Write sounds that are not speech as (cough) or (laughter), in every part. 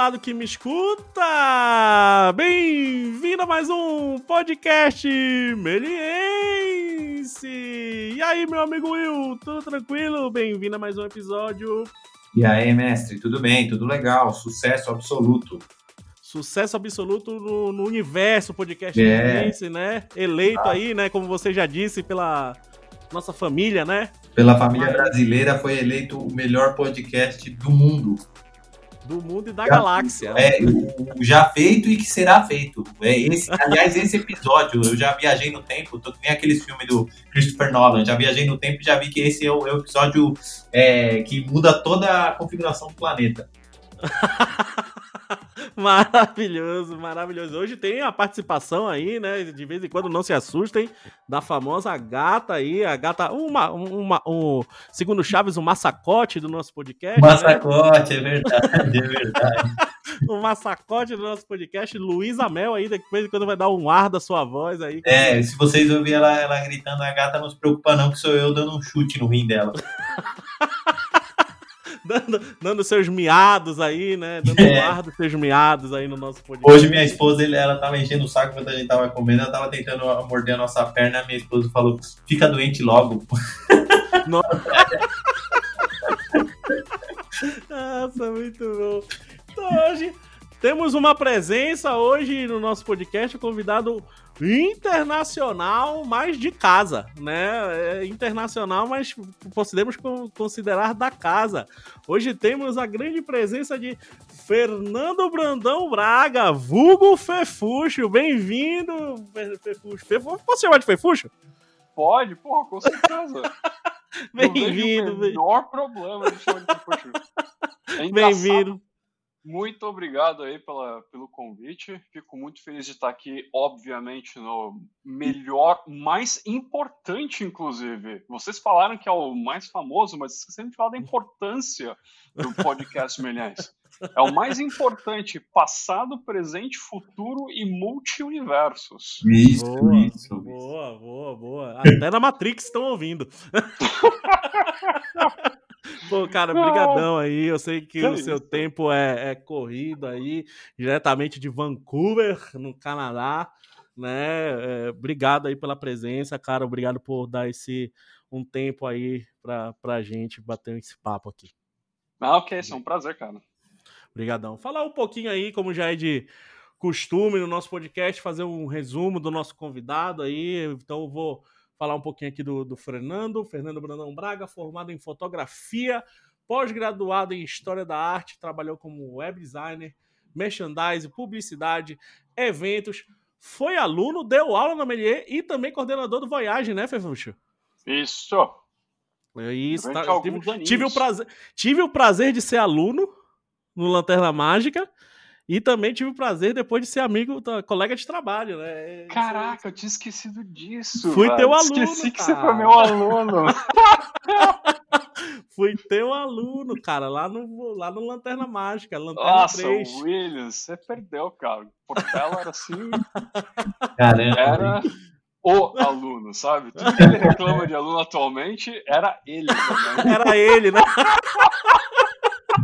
lado que me escuta! Bem-vindo a mais um podcast Meliense! E aí, meu amigo Will, tudo tranquilo? Bem-vindo a mais um episódio. E aí, mestre, tudo bem? Tudo legal? Sucesso absoluto. Sucesso absoluto no, no universo podcast é. Meliense, né? Eleito ah. aí, né, como você já disse, pela nossa família, né? Pela família brasileira, foi eleito o melhor podcast do mundo. Do mundo e da já, galáxia. É, o, já feito e que será feito. É esse, aliás, esse episódio, eu já viajei no tempo, tô que nem aqueles filmes do Christopher Nolan, já viajei no tempo e já vi que esse é o, é o episódio é, que muda toda a configuração do planeta. (laughs) maravilhoso, maravilhoso. Hoje tem a participação aí, né? De vez em quando não se assustem, da famosa gata aí, a gata, uma, uma, um, segundo Chaves, um massacote do nosso podcast. Né? Massacote, né? é verdade, é verdade. (laughs) um massacote do nosso podcast, Luísa Mel aí, depois quando vai dar um ar da sua voz aí. É, se vocês ouvirem ela, ela gritando, a gata não se preocupa não, que sou eu dando um chute no rim dela. (laughs) (laughs) dando, dando seus miados aí, né? Dando é. ar dos seus miados aí no nosso podcast. Hoje minha esposa, ela tava enchendo o saco quando a gente tava comendo, ela tava tentando morder a nossa perna, minha esposa falou, fica doente logo. (laughs) Nossa, (laughs) Nossa muito bom. Então hoje temos uma presença hoje no nosso podcast, o convidado internacional, mas de casa, né? É internacional, mas podemos considerar da casa. Hoje temos a grande presença de Fernando Brandão Braga, vulgo Fefuxo. Bem-vindo, Fefuxo. Fefuxo. Posso chamar de Fefuxo? Pode, porra, com certeza. (laughs) Bem-vindo. O menor problema de chamar de Fefuxo. É Bem-vindo. Muito obrigado aí pela, pelo convite. Fico muito feliz de estar aqui, obviamente, no melhor, mais importante, inclusive. Vocês falaram que é o mais famoso, mas esqueceram de falar da importância do podcast (laughs) Milhões. É o mais importante, passado, presente, futuro e multi-universos. Isso, boa, isso. Boa, boa, boa. Até na Matrix estão ouvindo. (laughs) Pô, cara, brigadão aí. Eu sei que, que o seu tempo é, é, corrido aí, diretamente de Vancouver, no Canadá, né? É, obrigado aí pela presença, cara. Obrigado por dar esse um tempo aí pra, pra gente bater esse papo aqui. Ah, ok, é um prazer, cara. Obrigadão. Falar um pouquinho aí, como já é de costume no nosso podcast, fazer um resumo do nosso convidado aí. Então eu vou falar um pouquinho aqui do, do Fernando, Fernando Brandão Braga, formado em fotografia, pós-graduado em História da Arte, trabalhou como web designer, merchandising, publicidade, eventos, foi aluno, deu aula na Melier e também coordenador do Voyage, né, Fefuxo? Isso. Isso, tá, tive, tive, o prazer, tive o prazer de ser aluno no Lanterna Mágica e também tive o prazer depois de ser amigo, colega de trabalho, né? Caraca, eu tinha esquecido disso. Fui teu aluno. Esqueci que você foi meu aluno. (laughs) Fui teu aluno, cara, lá no, lá no Lanterna Mágica, Lanterna Nossa, 3. Williams, você perdeu, cara. Portela era assim. Caramba. Era o aluno, sabe? Tudo que ele reclama de aluno atualmente era ele também. Era ele, né? (laughs)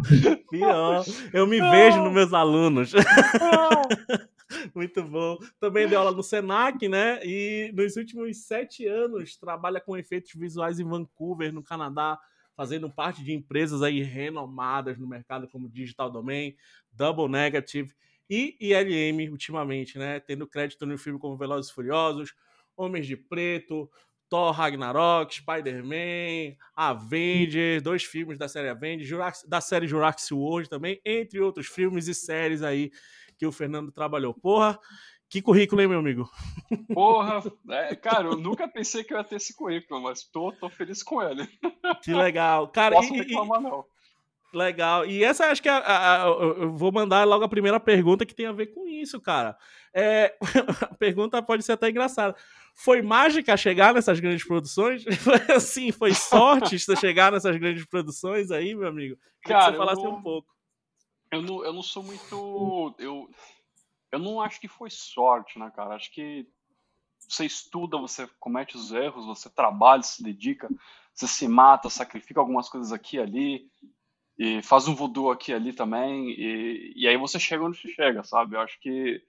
(laughs) Pior. Eu me vejo nos meus alunos. (laughs) Muito bom. Também deu aula no Senac, né? E nos últimos sete anos trabalha com efeitos visuais em Vancouver, no Canadá, fazendo parte de empresas aí renomadas no mercado como Digital Domain, Double Negative e ILM ultimamente, né? Tendo crédito no filme como Velozes e Furiosos, Homens de Preto, Thor Ragnarok, Spider-Man, Avengers, dois filmes da série Avengers, Jurax, da série Jurassic World também, entre outros filmes e séries aí que o Fernando trabalhou. Porra, que currículo, hein, meu amigo? Porra, é, cara, eu nunca pensei que eu ia ter esse currículo, mas tô, tô feliz com ele. Que legal. Cara, Posso e, reclamar, não. Legal. E essa acho que é a, a, eu vou mandar logo a primeira pergunta que tem a ver com isso, cara. É, (laughs) a pergunta pode ser até engraçada. Foi mágica chegar nessas grandes produções? (laughs) Assim, foi sorte (laughs) chegar nessas grandes produções aí, meu amigo? Queria Cara, que você falasse não, um pouco. Eu não, eu não sou muito. Eu, eu não acho que foi sorte, né, cara? Acho que você estuda, você comete os erros, você trabalha, se dedica, você se mata, sacrifica algumas coisas aqui e ali. e faz um voodoo aqui ali também, e, e aí você chega onde você chega, sabe? Eu acho que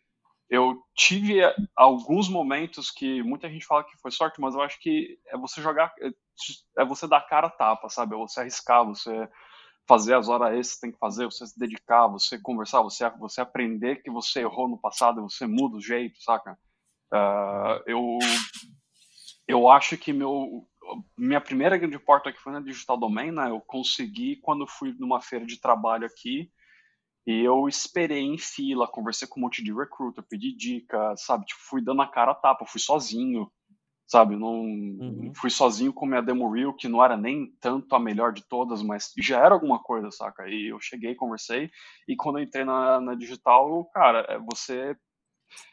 eu tive alguns momentos que muita gente fala que foi sorte, mas eu acho que é você jogar, é você dar cara a tapa, sabe? É você arriscar, você fazer as horas extras que tem que fazer, você se dedicar, você conversar, você, você aprender que você errou no passado, você muda o jeito, saca? Uh, eu, eu acho que meu, minha primeira grande porta aqui foi na Digital Domain, né? Eu consegui quando fui numa feira de trabalho aqui e eu esperei em fila, conversei com um monte de recruiter, pedi dica, sabe? Tipo, fui dando a cara a tapa, fui sozinho, sabe? Não uhum. fui sozinho com minha demo reel, que não era nem tanto a melhor de todas, mas já era alguma coisa, saca? E eu cheguei, conversei, e quando eu entrei na, na digital, cara, é você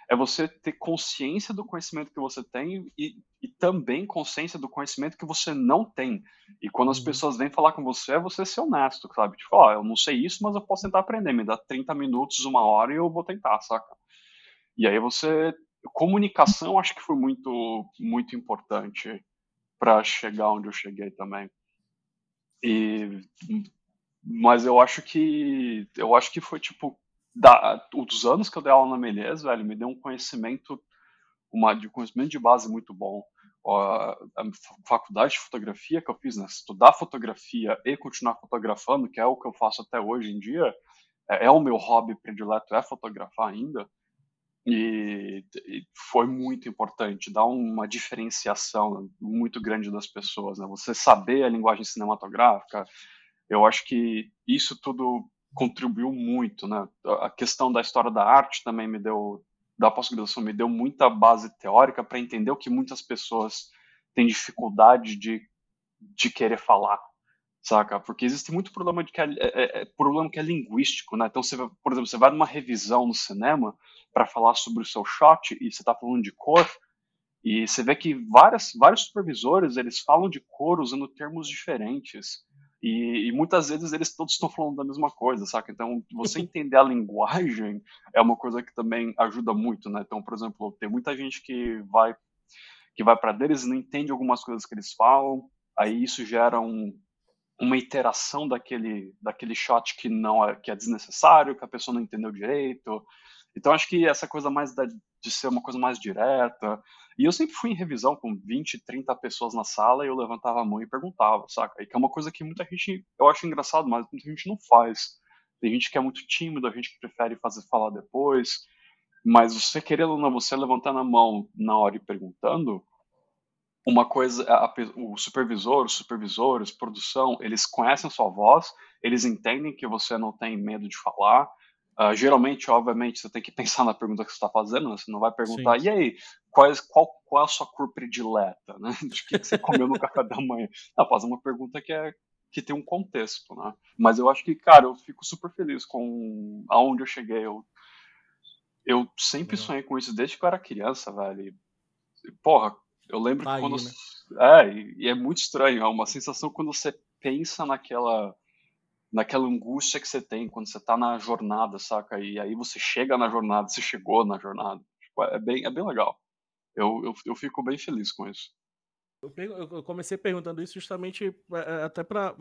é você ter consciência do conhecimento que você tem e, e também consciência do conhecimento que você não tem. E quando as uhum. pessoas vêm falar com você, é você ser honesto, sabe? Tipo, ó, oh, eu não sei isso, mas eu posso tentar aprender. Me dá 30 minutos, uma hora e eu vou tentar, saca? E aí você. Comunicação acho que foi muito, muito importante para chegar onde eu cheguei também. E mas eu acho que eu acho que foi tipo da, dos anos que eu dei aula na Menezes, velho, me deu um conhecimento, uma, de conhecimento de base muito bom. a faculdade de fotografia que eu fiz, né, estudar fotografia e continuar fotografando, que é o que eu faço até hoje em dia, é, é o meu hobby predileto, é fotografar ainda. E, e, foi muito importante, dar uma diferenciação muito grande das pessoas, né? Você saber a linguagem cinematográfica, eu acho que isso tudo contribuiu muito, né? A questão da história da arte também me deu, da pós-graduação me deu muita base teórica para entender o que muitas pessoas têm dificuldade de, de querer falar, saca? Porque existe muito problema de que é, é, é problema que é linguístico, né? Então, você, por exemplo, você vai numa revisão no cinema para falar sobre o seu shot e você está falando de cor e você vê que várias, vários supervisores eles falam de cor usando termos diferentes. E, e, muitas vezes eles todos estão falando da mesma coisa, saca? Então, você (laughs) entender a linguagem é uma coisa que também ajuda muito, né? Então, por exemplo, tem muita gente que vai que vai para deles e não entende algumas coisas que eles falam, aí isso gera um, uma iteração daquele daquele shot que não é que é desnecessário, que a pessoa não entendeu direito. Então, acho que essa coisa mais da, de ser uma coisa mais direta, e eu sempre fui em revisão com 20, 30 pessoas na sala e eu levantava a mão e perguntava, saca? E que é uma coisa que muita gente, eu acho engraçado, mas muita gente não faz. Tem gente que é muito tímido, a gente que prefere fazer falar depois. Mas você querendo ou não, você levantando a mão na hora e perguntando, uma coisa, a, o supervisor, os supervisores, produção, eles conhecem a sua voz, eles entendem que você não tem medo de falar, Uh, geralmente, obviamente, você tem que (laughs) pensar na pergunta que você está fazendo, né? você não vai perguntar, Sim. e aí, qual, qual, qual é a sua cor predileta, (laughs) né? De que, que você comeu no (laughs) café da manhã? Não, faz uma pergunta que, é, que tem um contexto, né? Mas eu acho que, cara, eu fico super feliz com aonde eu cheguei. Eu, eu sempre sonhei com isso desde que eu era criança, velho. E, porra, eu lembro tá que quando. Aí, né? É, e, e é muito estranho, é uma sensação quando você pensa naquela naquela angústia que você tem quando você está na jornada, saca? E aí você chega na jornada, você chegou na jornada. Tipo, é, bem, é bem legal. Eu, eu, eu fico bem feliz com isso. Eu comecei perguntando isso justamente é, é, até para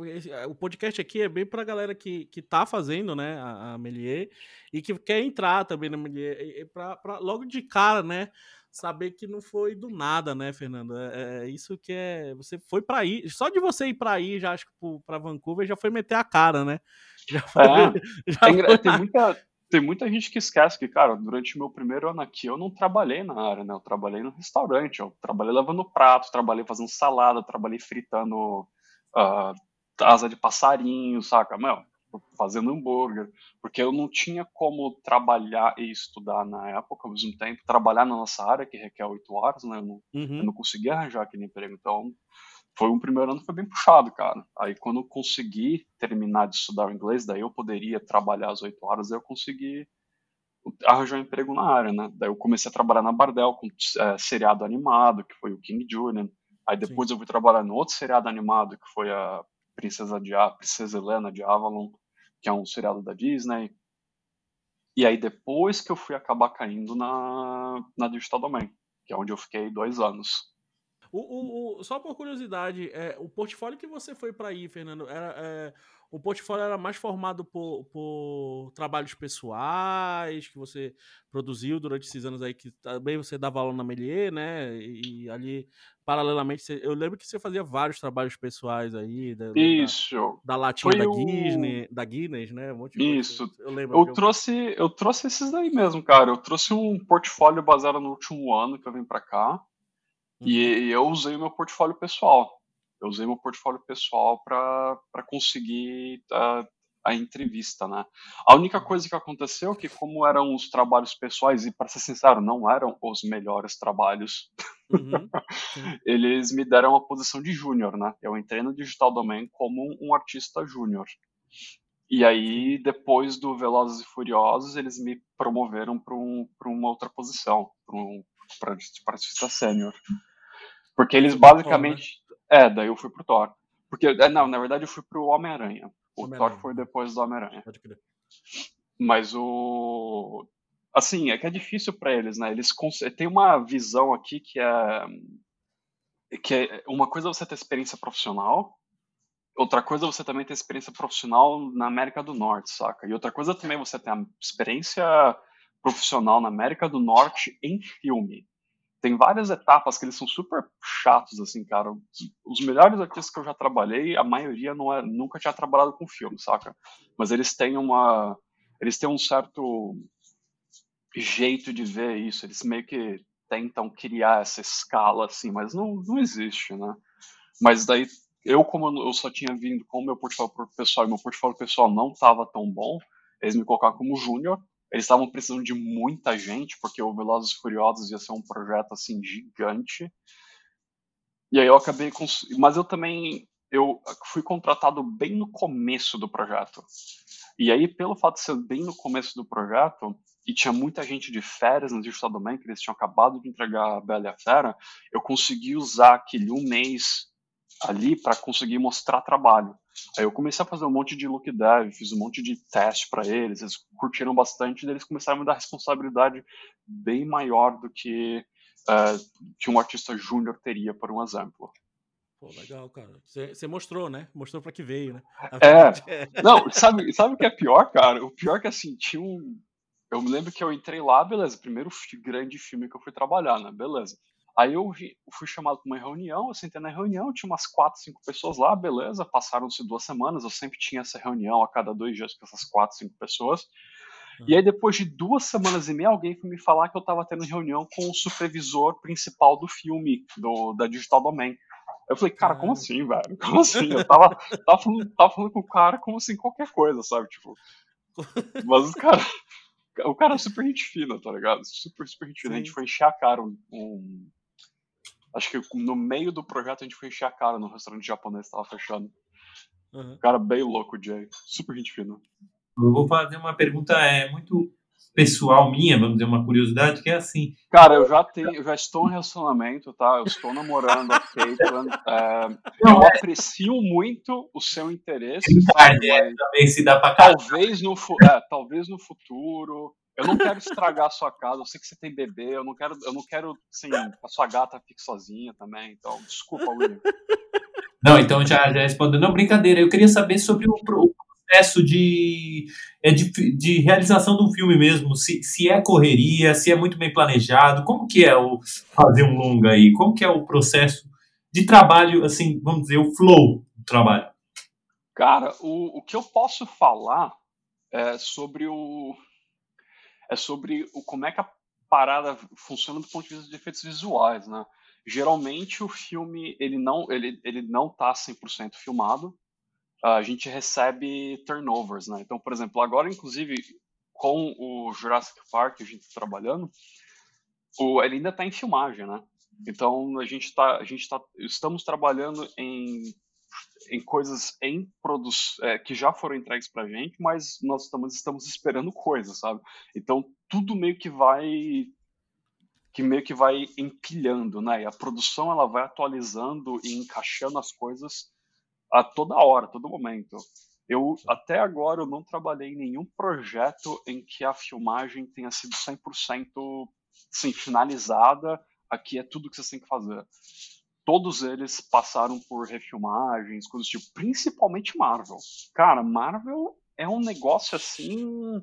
o podcast aqui é bem para a galera que, que tá fazendo, né, a, a Melier e que quer entrar também na Melier, para logo de cara, né, saber que não foi do nada, né, Fernando? É, é isso que é. Você foi para aí, só de você ir para aí, já acho que para Vancouver já foi meter a cara, né? (laughs) Já foi, é, já foi tem, muita, tem muita gente que esquece que, cara, durante o meu primeiro ano aqui eu não trabalhei na área, né? Eu trabalhei no restaurante, eu trabalhei lavando prato, trabalhei fazendo salada, trabalhei fritando uh, asa de passarinho, saca? Meu, fazendo hambúrguer, porque eu não tinha como trabalhar e estudar na época ao mesmo tempo, trabalhar na nossa área, que requer oito horas, né? Eu não, uhum. eu não conseguia arranjar aquele emprego. Então, foi um primeiro ano foi bem puxado, cara. Aí, quando eu consegui terminar de estudar o inglês, daí eu poderia trabalhar as oito horas, daí eu consegui arranjar um emprego na área, né? Daí eu comecei a trabalhar na Bardel com é, seriado animado, que foi o King Julian. Aí depois Sim. eu fui trabalhar no outro seriado animado, que foi a Princesa de a Princesa Helena de Avalon que é um seriado da Disney. E aí depois que eu fui acabar caindo na, na Digital Domain, que é onde eu fiquei dois anos. O, o, o, só por curiosidade, é, o portfólio que você foi para aí, Fernando, era, é, o portfólio era mais formado por, por, trabalhos pessoais que você produziu durante esses anos aí, que também você dava aula na Melier, né? E, ali, paralelamente, você, eu lembro que você fazia vários trabalhos pessoais aí. Da, Isso. Da, da latinha da Disney, da Guinness, né? Um Isso. Eu lembro. Eu, eu trouxe, eu trouxe esses daí mesmo, cara. Eu trouxe um portfólio baseado no último ano que eu vim para cá. Uhum. E eu usei o meu portfólio pessoal. Eu usei meu portfólio pessoal para conseguir a, a, entrevista, né? A única coisa que aconteceu é que, como eram os trabalhos pessoais, e para ser sincero, não eram os melhores trabalhos, uhum. (laughs) eles me deram a posição de júnior, né? Eu entrei no Digital Domain como um artista júnior. E aí, depois do Velozes e Furiosos, eles me promoveram para um, uma outra posição, para um, artista sênior. Porque eles basicamente. É, daí eu fui pro Thor. Porque, é, não, na verdade eu fui pro Homem-Aranha. O Homem Thor foi depois do Homem-Aranha. Pode crer. Mas o. Assim, é que é difícil para eles, né? Eles tem uma visão aqui que é. Que é uma coisa é você ter experiência profissional, outra coisa é você também ter experiência profissional na América do Norte, saca? E outra coisa também é você ter experiência profissional na América do Norte em filme tem várias etapas que eles são super chatos, assim, cara. Os melhores artistas que eu já trabalhei, a maioria não é, nunca tinha trabalhado com filme, saca? Mas eles têm uma. Eles têm um certo jeito de ver isso. Eles meio que tentam criar essa escala, assim, mas não, não existe, né? Mas daí, eu, como eu só tinha vindo com o meu portfólio pessoal e meu portfólio pessoal não estava tão bom, eles me colocaram como júnior eles estavam precisando de muita gente, porque o Velozes e Furiosos ia ser um projeto assim gigante. E aí eu acabei com... mas eu também eu fui contratado bem no começo do projeto. E aí pelo fato de ser bem no começo do projeto e tinha muita gente de férias no Digital Domain, que eles tinham acabado de entregar a Bela e a Fera, eu consegui usar aquele um mês ali para conseguir mostrar trabalho. Aí eu comecei a fazer um monte de look dev, fiz um monte de teste para eles, eles curtiram bastante, e eles começaram a me dar responsabilidade bem maior do que uh, que um artista júnior teria, por um exemplo. Pô, legal, cara. Você mostrou, né? Mostrou para que veio, né? É. Não, sabe, sabe o que é pior, cara? O pior é que assim, tinha um. Eu me lembro que eu entrei lá, beleza, primeiro grande filme que eu fui trabalhar, né? Beleza. Aí eu fui chamado para uma reunião, eu sentei na reunião, tinha umas quatro, cinco pessoas lá, beleza, passaram-se duas semanas, eu sempre tinha essa reunião a cada dois dias com essas quatro, cinco pessoas. Uhum. E aí depois de duas semanas e meia, alguém foi me falar que eu estava tendo reunião com o supervisor principal do filme, do, da Digital Domain. Eu falei, cara, como assim, velho? (laughs) Como assim? Eu tava, tava, falando, tava falando com o cara como assim, qualquer coisa, sabe? Tipo. (laughs) Mas o cara. O cara é super gente fina, tá ligado? Super, super gente fina. A gente foi encher a cara um, um Acho que no meio do projeto a gente foi encher a cara no restaurante japonês que tava fechando. Uhum. Cara, bem louco, Jay. Super gente fina. Eu vou fazer uma pergunta é, muito pessoal minha, vamos dizer, uma curiosidade, que é assim. Cara, eu já tenho, eu já estou em relacionamento, tá? Eu estou namorando a Caitlyn. É, eu é... aprecio muito o seu interesse. Tarde, é, também se dá pra talvez no, é, talvez no futuro. Eu não quero estragar a sua casa, eu sei que você tem bebê, eu não quero, eu não quero, assim, a sua gata fique sozinha também, então, desculpa, William. Não, então já, já respondendo, não, brincadeira, eu queria saber sobre o, o processo de, é, de, de, realização do filme mesmo, se, se é correria, se é muito bem planejado, como que é o fazer um longa aí, como que é o processo de trabalho, assim, vamos dizer, o flow do trabalho? Cara, o, o que eu posso falar é sobre o, é sobre o, como é que a parada funciona do ponto de vista de efeitos visuais, né? Geralmente o filme ele não ele, ele não tá 100% filmado. A gente recebe turnovers, né? Então, por exemplo, agora inclusive com o Jurassic Park a gente está trabalhando, o, ele ainda está em filmagem, né? Então a gente tá a gente tá estamos trabalhando em em coisas em produção é, que já foram entregues para gente, mas nós estamos, estamos esperando coisas, sabe? Então tudo meio que vai que meio que vai empilhando, né? E a produção ela vai atualizando e encaixando as coisas a toda hora, a todo momento. Eu até agora eu não trabalhei em nenhum projeto em que a filmagem tenha sido 100% assim, finalizada. Aqui é tudo que você tem que fazer. Todos eles passaram por refilmagens, coisas tipo, principalmente Marvel. Cara, Marvel é um negócio assim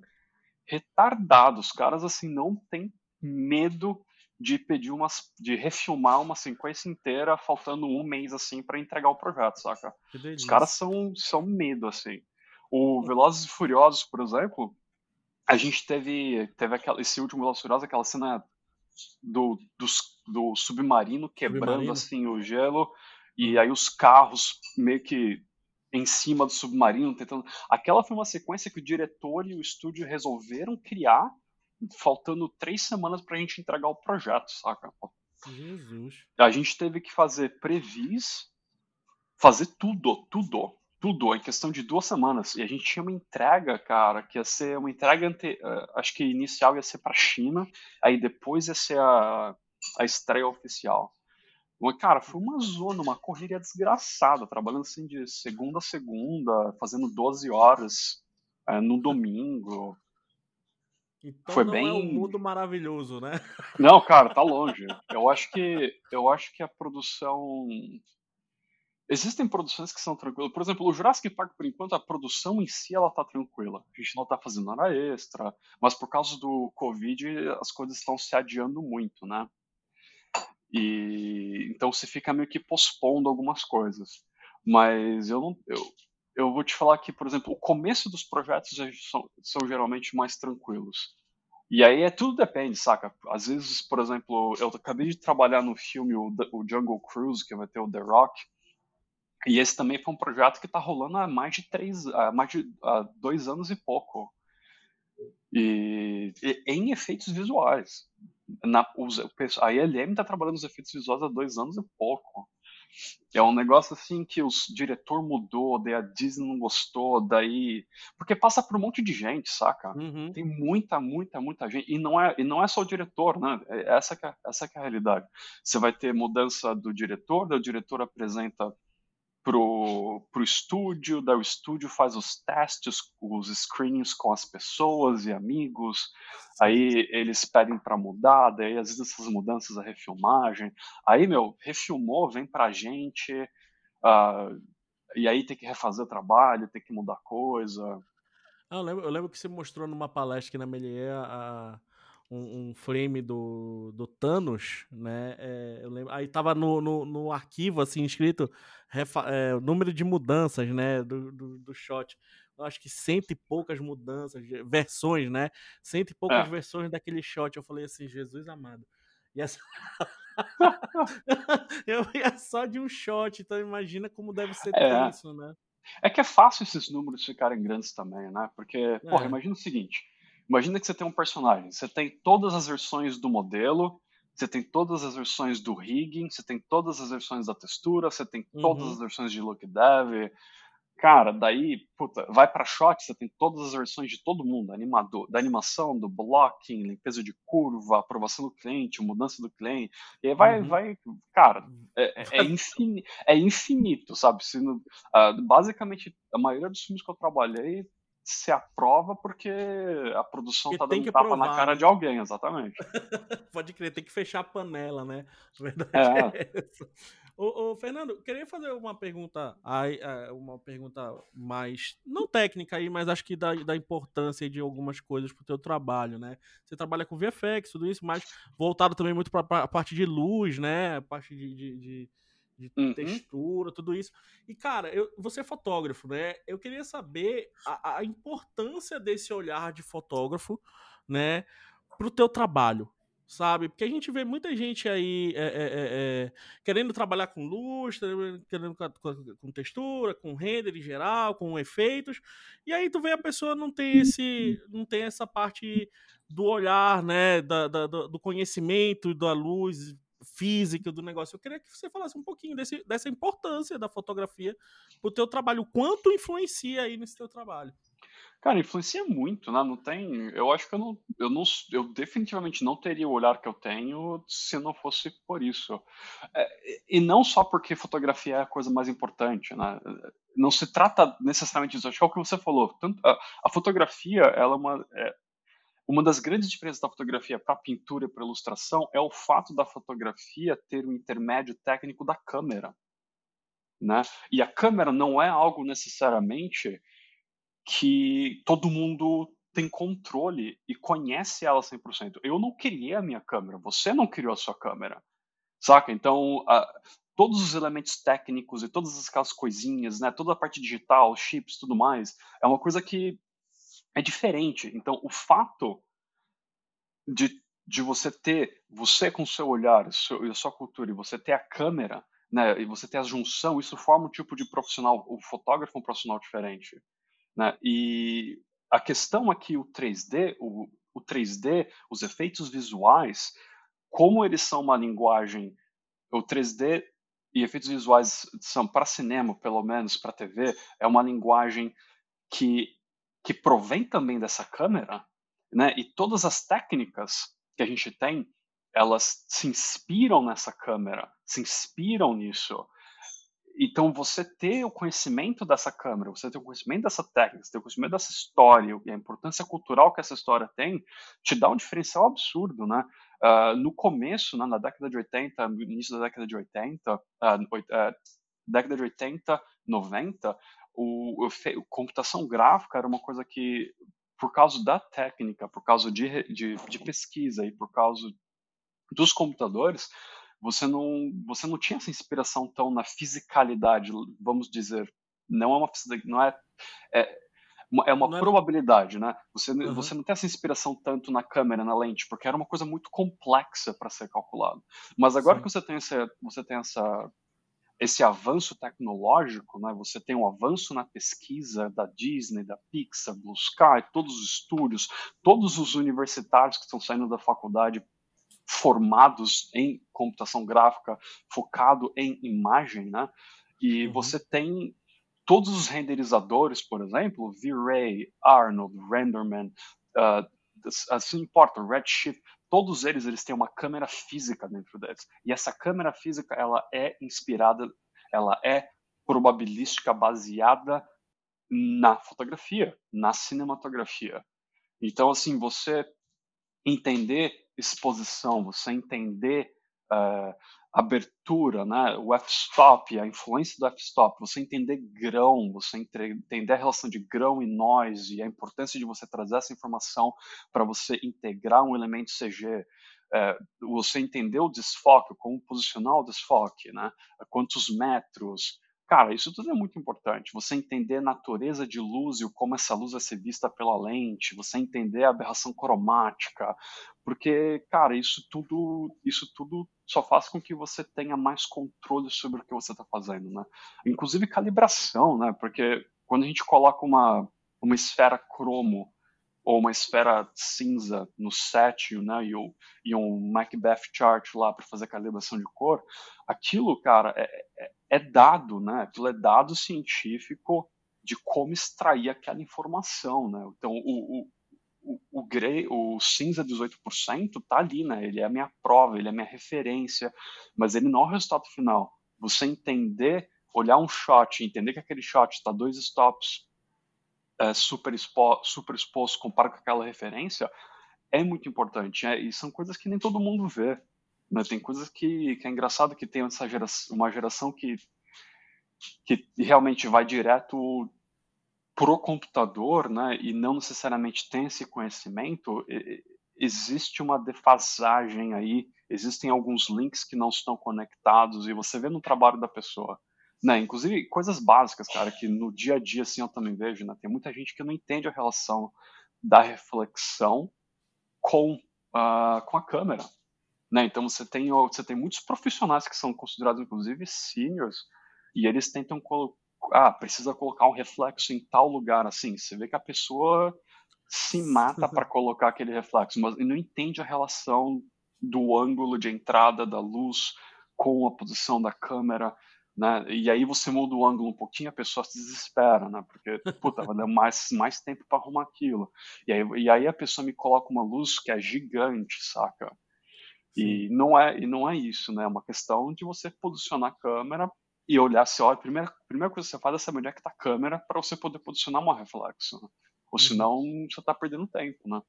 retardado. Os caras assim não têm medo de pedir umas, de refilmar uma sequência inteira, faltando um mês assim para entregar o projeto, saca? Os caras são são medo assim. O Velozes e Furiosos, por exemplo, a gente teve teve aquela, esse último Velozes e Furiosos, aquela cena do, do, do submarino quebrando submarino. assim o gelo e aí os carros meio que em cima do submarino tentando. Aquela foi uma sequência que o diretor e o estúdio resolveram criar faltando três semanas pra gente entregar o projeto, saca? Jesus. A gente teve que fazer previs, fazer tudo, tudo, tudo, em questão de duas semanas. E a gente tinha uma entrega, cara, que ia ser uma entrega, ante... Eh, acho que inicial ia ser pra China, aí depois ia ser a, a estreia oficial. Mas, cara, foi uma zona, uma correria desgraçada, trabalhando assim de segunda a segunda, fazendo 12 horas é, no domingo. Então Foi não bem... é um mundo maravilhoso, né? (laughs) Não, cara, tá longe. Eu acho que eu acho que a produção existem produções que são tranquilas. Por exemplo, o Jurassic Park, por enquanto, a produção em si ela tá tranquila. A gente não tá fazendo hora extra, mas por causa do Covid as coisas estão se adiando muito, né? E então você fica meio que pospondo algumas coisas. Mas eu não eu, eu vou te falar que, por exemplo, o começo dos projetos são, são geralmente mais tranquilos. E aí é tudo depende, saca? Às vezes, por exemplo, eu acabei de trabalhar no filme o, o Jungle Cruise, que vai ter o The Rock, e esse também foi um projeto que está rolando há mais de três, há mais de há dois anos e pouco. E, e em efeitos visuais. Na, os, a ILM está trabalhando nos efeitos visuais há dois anos e pouco. É um negócio assim que o diretor mudou, daí a Disney não gostou, daí. Porque passa por um monte de gente, saca? Uhum. Tem muita, muita, muita gente. E não é, e não é só o diretor, né? É essa que é, essa que é a realidade. Você vai ter mudança do diretor, daí o diretor apresenta pro, pro estúdio, daí o estúdio faz os testes, os screenings com as pessoas e amigos, aí eles pedem para mudar, daí às vezes essas mudanças a refilmagem, aí, meu, refilmou, vem pra gente, uh, e aí tem que refazer o trabalho, tem que mudar coisa. Ah, eu, lembro, eu lembro que você mostrou numa palestra aqui na Melier a, um, um, frame do, do Thanos, né? É, eu lembro, aí tava no, no, no arquivo, assim, escrito refa, é, o número de mudanças, né? Do, do, do, shot. Eu acho que cento e poucas mudanças, versões, né? Cento e poucas é. versões daquele shot. Eu falei assim, Jesus amado. E essa... (laughs) eu ia só de um shot, então imagina como deve ser é. isso, né? É que é fácil esses números ficarem grandes também, né? Porque, porra, é. imagina o seguinte Imagina que você tem um personagem, você tem todas as versões do modelo, você tem todas as versões do rigging, você tem todas as versões da textura, você tem todas uhum. as versões de look dev. Cara, daí, puta, vai para shot, você tem todas as versões de todo mundo, animador, da animação, do blocking, limpeza de curva, aprovação do cliente, mudança do cliente. E aí vai, uhum. vai, cara, é, é, é, (laughs) infini, é infinito, sabe? Se, uh, basicamente, a maioria dos filmes que eu trabalhei se aprova porque a produção está dando tapa na cara né? de alguém, exatamente. (laughs) Pode crer, tem que fechar a panela, né? verdade é, é ô, ô, Fernando, queria fazer uma pergunta, é, uma pergunta mais, não técnica aí, mas acho que da, da importância de algumas coisas pro teu trabalho, né? Você trabalha com VFX, tudo isso, mas voltado também muito para a parte de luz, né? A parte de, de, de de uhum. textura, tudo isso. E, cara, eu, você é fotógrafo, né? Eu queria saber a, a importância desse olhar de fotógrafo, né, pro teu trabalho, sabe? Porque a gente vê muita gente aí é, é, é, é querendo trabalhar com luz, querendo com, textura, com render em geral, com efeitos, e aí tu vê a pessoa não tem esse, não tem essa parte do olhar, né, da, da do conhecimento da luz física do negócio. Eu queria que você falasse um pouquinho desse, dessa importância da fotografia pro teu trabalho, o quanto influencia aí nesse teu trabalho. Cara, influencia muito, né? Não tem. Eu acho que eu não, eu não. Eu definitivamente não teria o olhar que eu tenho se não fosse por isso. É, e não só porque fotografia é a coisa mais importante, né? Não se trata necessariamente disso. Acho que é o que você falou. Tanto, a, a fotografia, ela é uma. É, uma das grandes diferenças da fotografia para pintura e para ilustração é o fato da fotografia ter um intermédio técnico da câmera. Né? E a câmera não é algo necessariamente que todo mundo tem controle e conhece ela 100%. Eu não criei a minha câmera, você não criou a sua câmera, saca? Então, uh, todos os elementos técnicos e todas aquelas coisinhas, né, toda a parte digital, chips, tudo mais, é uma coisa que é diferente. Então, o fato de, de você ter, você com seu olhar seu, e a sua cultura, e você ter a câmera, né, e você ter a junção, isso forma um tipo de profissional, o fotógrafo é um profissional diferente. Né? E a questão aqui, o 3D, o, o 3D, os efeitos visuais, como eles são uma linguagem, o 3D e efeitos visuais são para cinema, pelo menos para TV, é uma linguagem que que provém também dessa câmera, né? E todas as técnicas que a gente tem, elas se inspiram nessa câmera, se inspiram nisso. Então, você ter o conhecimento dessa câmera, você ter o conhecimento dessa técnica, você ter o conhecimento dessa história e a importância cultural que essa história tem, te dá um diferencial absurdo, né? Uh, no começo, né, na década de 80, no início da década de 80, uh, uh, década de 80, 90, o, o, computação gráfica era uma coisa que, por causa da técnica, por causa de, de, de pesquisa e por causa dos computadores, você não, você não tinha essa inspiração tão na fisicalidade, vamos dizer. Não é uma não é, é, é uma não probabilidade, né? Você, uhum. você não tem essa inspiração tanto na câmera, na lente, porque era uma coisa muito complexa para ser calculado. Mas agora Sim. que você tem essa, você tem essa esse avanço tecnológico, né? Você tem um avanço na pesquisa da Disney, da Pixar, Blue Sky, todos os estúdios, todos os universitários que estão saindo da faculdade formados em computação gráfica, focado em imagem, né? E uhum. você tem todos os renderizadores, por exemplo, V-Ray, Arnold, Renderman, uh, assim importa, Redshift, todos eles eles têm uma câmera física dentro deles. E essa câmera física ela é inspirada, ela é probabilística baseada na fotografia, na cinematografia. Então assim, você entender exposição, você entender uh, abertura, né, o f-stop, a influência do f-stop, você entender grão, você entender a relação de grão e noise, a importância de você trazer essa informação para você integrar um elemento CG, é, você entender o desfoque, como posicionar o desfoque, né, quantos metros, Cara, isso tudo é muito importante. Você entender a natureza de luz e como essa luz vai ser vista pela lente, você entender a aberração cromática, porque, cara, isso tudo, isso tudo só faz com que você tenha mais controle sobre o que você está fazendo, né? Inclusive calibração, né? Porque quando a gente coloca uma, uma esfera cromo ou uma esfera cinza no set, né, e, o, e um Macbeth chart lá para fazer calibração de cor, aquilo, cara, é, é, dado, né, aquilo é dado científico de como extrair aquela informação, né, então o, o, o, o, o cinza 18% tá ali, né, ele é a minha prova, ele é a minha referência, mas ele não é o resultado final, você entender, olhar um shot, entender que aquele shot está dois stops é, super, expo, super exposto comparado com aquela referência, é muito importante. É, e são coisas que nem todo mundo vê. Né? Tem coisas que, que é engraçado que tem essa geração, uma geração que, que realmente vai direto pro computador, né, e não necessariamente tem esse conhecimento, existe uma defasagem aí, existem alguns links que não estão conectados e você vê no trabalho da pessoa. Né? Inclusive coisas básicas, cara, que no dia a dia assim eu também vejo, né? Tem muita gente que não entende a relação da reflexão com, uh, com a câmera. Né? Então você tem, você tem muitos profissionais que são considerados inclusive seniors e eles tentam ah, precisa colocar um reflexo em tal lugar assim. Você vê que a pessoa se mata para colocar aquele reflexo, mas não entende a relação do ângulo de entrada da luz com a posição da câmera. Né? E aí você muda o ângulo um pouquinho, a pessoa se desespera, né? Porque, puta, vai dar mais, mais tempo para arrumar aquilo. E aí, e aí a pessoa me coloca uma luz que é gigante, saca? E não é, e não é isso, né? É uma questão de você posicionar a câmera e olhar se, olha, a primeira, primeira coisa que você faz é saber onde é que tá a câmera para você poder posicionar um reflexo. Né? Ou uhum. senão você tá perdendo tempo, né?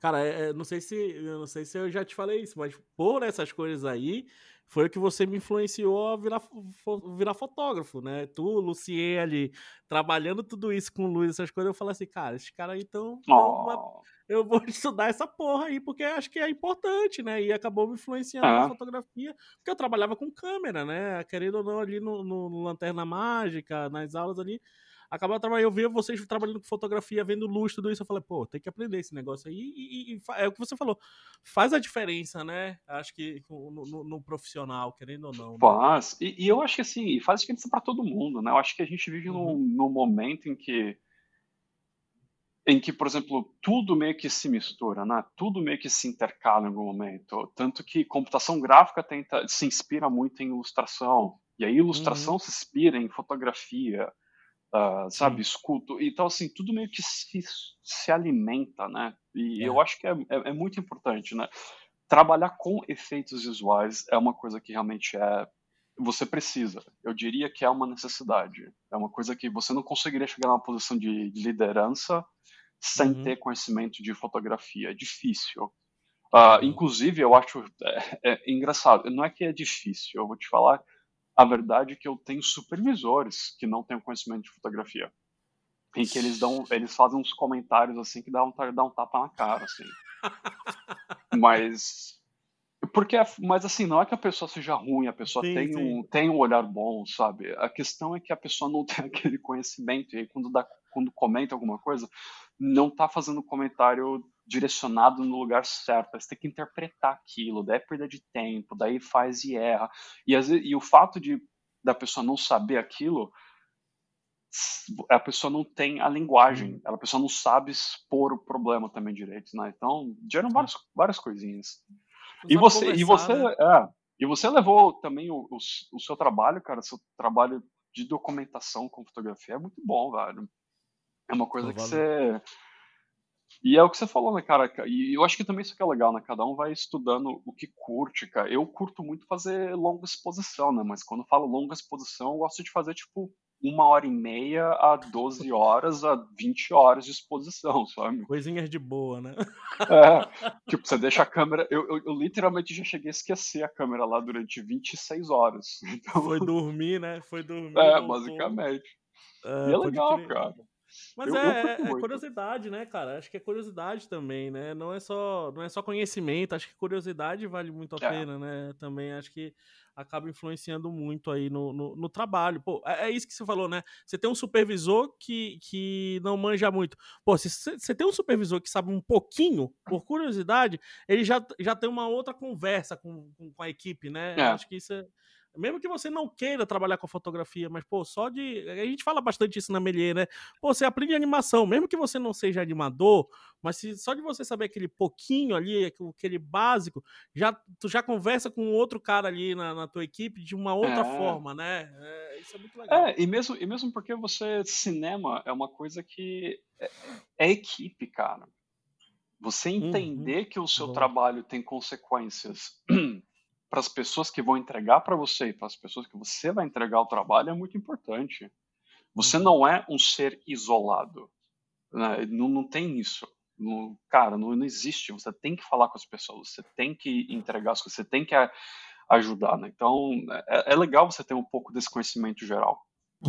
Cara, é, é, não sei se eu não sei se eu já te falei isso, mas por essas coisas aí foi o que você me influenciou a virar, virar fotógrafo, né? Tu, Luciene, trabalhando tudo isso com luz, essas coisas, eu falei assim, cara, esses caras aí estão. Oh. Eu vou (laughs) estudar essa porra aí, porque acho que é importante, né? E acabou me influenciando ah. na fotografia, porque eu trabalhava com câmera, né? Querendo ou não, ali no, no, no Lanterna Mágica, nas aulas ali acabava trabalhando, eu via vocês trabalhando com fotografia, vendo luz, tudo isso, eu falei, pô, tem que aprender esse negócio aí, e, e, e é o que você falou, faz a diferença, né? Acho que no, no, no profissional, querendo ou não. Né? Faz, e, e, eu acho que assim, faz diferença para todo mundo, né? Eu acho que a gente vive uhum. num, num momento em que em que, por exemplo, tudo meio que se mistura, né? Tudo meio que se intercala em algum momento. Tanto que computação gráfica tenta, se inspira muito em ilustração. E a ilustração uhum. se inspira em fotografia uh, sabe, escuto. Então, assim, tudo meio que se, se alimenta, né? E é. eu acho que é, é, é, muito importante, né? Trabalhar com efeitos visuais é uma coisa que realmente é. Você precisa. Eu diria que é uma necessidade. É uma coisa que você não conseguiria chegar numa posição de, de liderança sem uhum. ter conhecimento de fotografia. É difícil. Uh, inclusive, eu acho é, é, engraçado. Não é que é difícil. Eu vou te falar a verdade é que eu tenho supervisores que não têm conhecimento de fotografia. Em que eles dão, eles fazem uns comentários assim que dá um, dá um tapa na cara, assim. (laughs) mas porque mas assim, não é que a pessoa seja ruim, a pessoa sim, tem, sim. Um, tem um olhar bom, sabe? A questão é que a pessoa não (laughs) tem aquele conhecimento, e aí quando, dá, quando comenta alguma coisa, não tá fazendo comentário direcionado no lugar certo, você tem que interpretar aquilo, daí é perda de tempo, daí faz e erra. E, vezes, e o fato de da pessoa não saber aquilo, a pessoa não tem a linguagem, uhum. a pessoa não sabe expor o problema também direito, né? Então, geram várias, várias coisinhas. e você, e você, né? é, e você levou também o, o, o, seu trabalho, cara, seu trabalho de documentação com fotografia é muito bom, velho. É uma coisa que você e é o que você falou, né, cara? E eu acho que também isso que é legal, né? Cada um vai estudando o que curte, cara. Eu curto muito fazer longa exposição, né? Mas quando eu falo longa exposição, eu gosto de fazer, tipo, uma hora e meia a 12 horas a 20 horas de exposição, (laughs) sabe? Coisinhas de boa, né? É, (laughs) tipo, você deixa a câmera. Eu, eu, eu, literalmente já cheguei a esquecer a câmera lá durante 26 horas. (laughs) Então... Foi dormir, né? Foi dormir. É, basicamente. É, e é legal, cara. Mas eu, é, eu é, curiosidade, né, cara? Acho que é curiosidade também, né? Não é só, não é só conhecimento, acho que curiosidade vale muito a é. pena, né? Também acho que acaba influenciando muito aí no, no, no, trabalho. Pô, é, é isso que você falou, né? Você tem um supervisor que, que não manja muito. Pô, se você tem um supervisor que sabe um pouquinho, por curiosidade, ele já, já tem uma outra conversa com, com, com a equipe, né? É. Acho que isso é, mesmo que você não queira trabalhar com fotografia, mas, pô, só de. A gente fala bastante isso na Melier, né? Pô, você aprende animação, mesmo que você não seja animador, mas se, só de você saber aquele pouquinho ali, aquele básico, já, tu já conversa com outro cara ali na, na tua equipe de uma outra é. forma, né? É, isso é muito legal. É, e mesmo, e mesmo porque você, cinema é uma coisa que é, é equipe, cara. Você uhum. entender uhum. que o seu Bom. trabalho tem consequências (clears throat) para as pessoas que vão entregar para você e para as pessoas que você vai entregar o trabalho é muito importante. Você uhum. não é um ser isolado. Né? Não, não tem isso. Não, cara, não, não, existe. Você tem que falar com as pessoas, você tem que entregar as coisas, você tem que ajudar. Né? Então, é, é legal você ter um pouco desse conhecimento geral.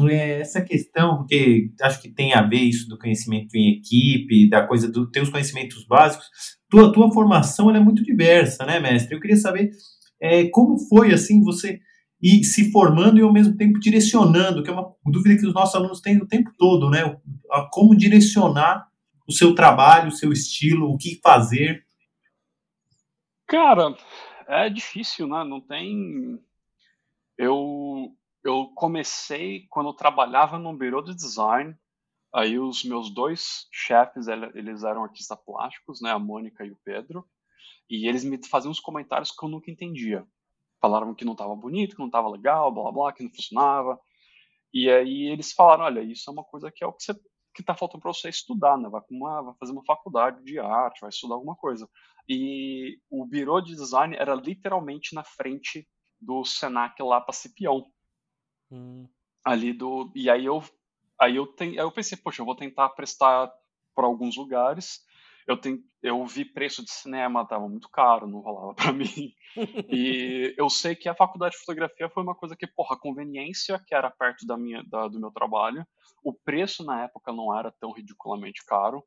É, essa questão, porque acho que tem a ver isso do conhecimento em equipe, da coisa do ter os conhecimentos básicos. Tua, tua formação é muito diversa, né, mestre? Eu queria saber é, como foi assim você ir se formando e ao mesmo tempo direcionando, que é uma dúvida que os nossos alunos têm o tempo todo, né? Como direcionar o seu trabalho, o seu estilo, o que fazer. Cara, é difícil, né? Não tem. Eu eu comecei quando eu trabalhava no bureau de design. Aí os meus dois chefes, eles eram artistas plásticos, né? A Mônica e o Pedro. E eles me faziam uns comentários que eu nunca entendia. Falaram que não estava bonito, que não estava legal, blá blá blá, que não funcionava. E aí eles falaram, olha, isso é uma coisa que é o que você que tá faltando para você estudar, né? Vai, uma, vai fazer uma faculdade de arte, vai estudar alguma coisa. E o birô de design era literalmente na frente do Senac lá para Cipião. Hum. Ali do e aí eu aí eu, ten, aí eu pensei, poxa, eu vou tentar prestar para alguns lugares eu, tem, eu vi preço de cinema, tava muito caro, não rolava para (laughs) mim. E eu sei que a faculdade de fotografia foi uma coisa que, porra, a conveniência, que era perto da minha, da, do meu trabalho, o preço na época não era tão ridiculamente caro.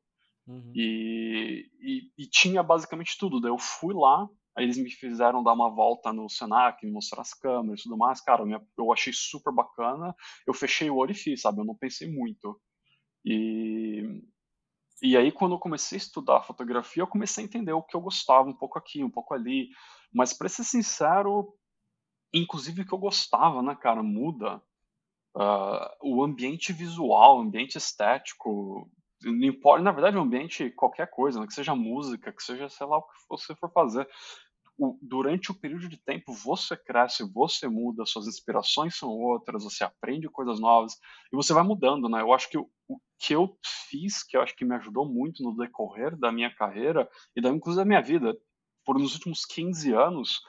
Uhum. E, e, e, tinha basicamente tudo. Daí eu fui lá, aí eles me fizeram dar uma volta no Senac, me mostrar as câmeras e tudo mais. Cara, eu achei super bacana. Eu fechei o olho e fiz, sabe? Eu não pensei muito. E, e aí, quando eu comecei a estudar fotografia, eu comecei a entender o que eu gostava um pouco aqui, um pouco ali. Mas, para ser sincero, inclusive o que eu gostava, né, cara, muda. Uh, o ambiente visual, o ambiente estético, não importa, na verdade, o ambiente, qualquer coisa, né, que seja música, que seja, sei lá, o que você for fazer. O, durante o período de tempo, você cresce, você muda, suas inspirações são outras, você aprende coisas novas e você vai mudando, né? Eu acho que o, que eu fiz, que eu acho que me ajudou muito no decorrer da minha carreira e da, inclusive da minha vida, por nos últimos 15 anos,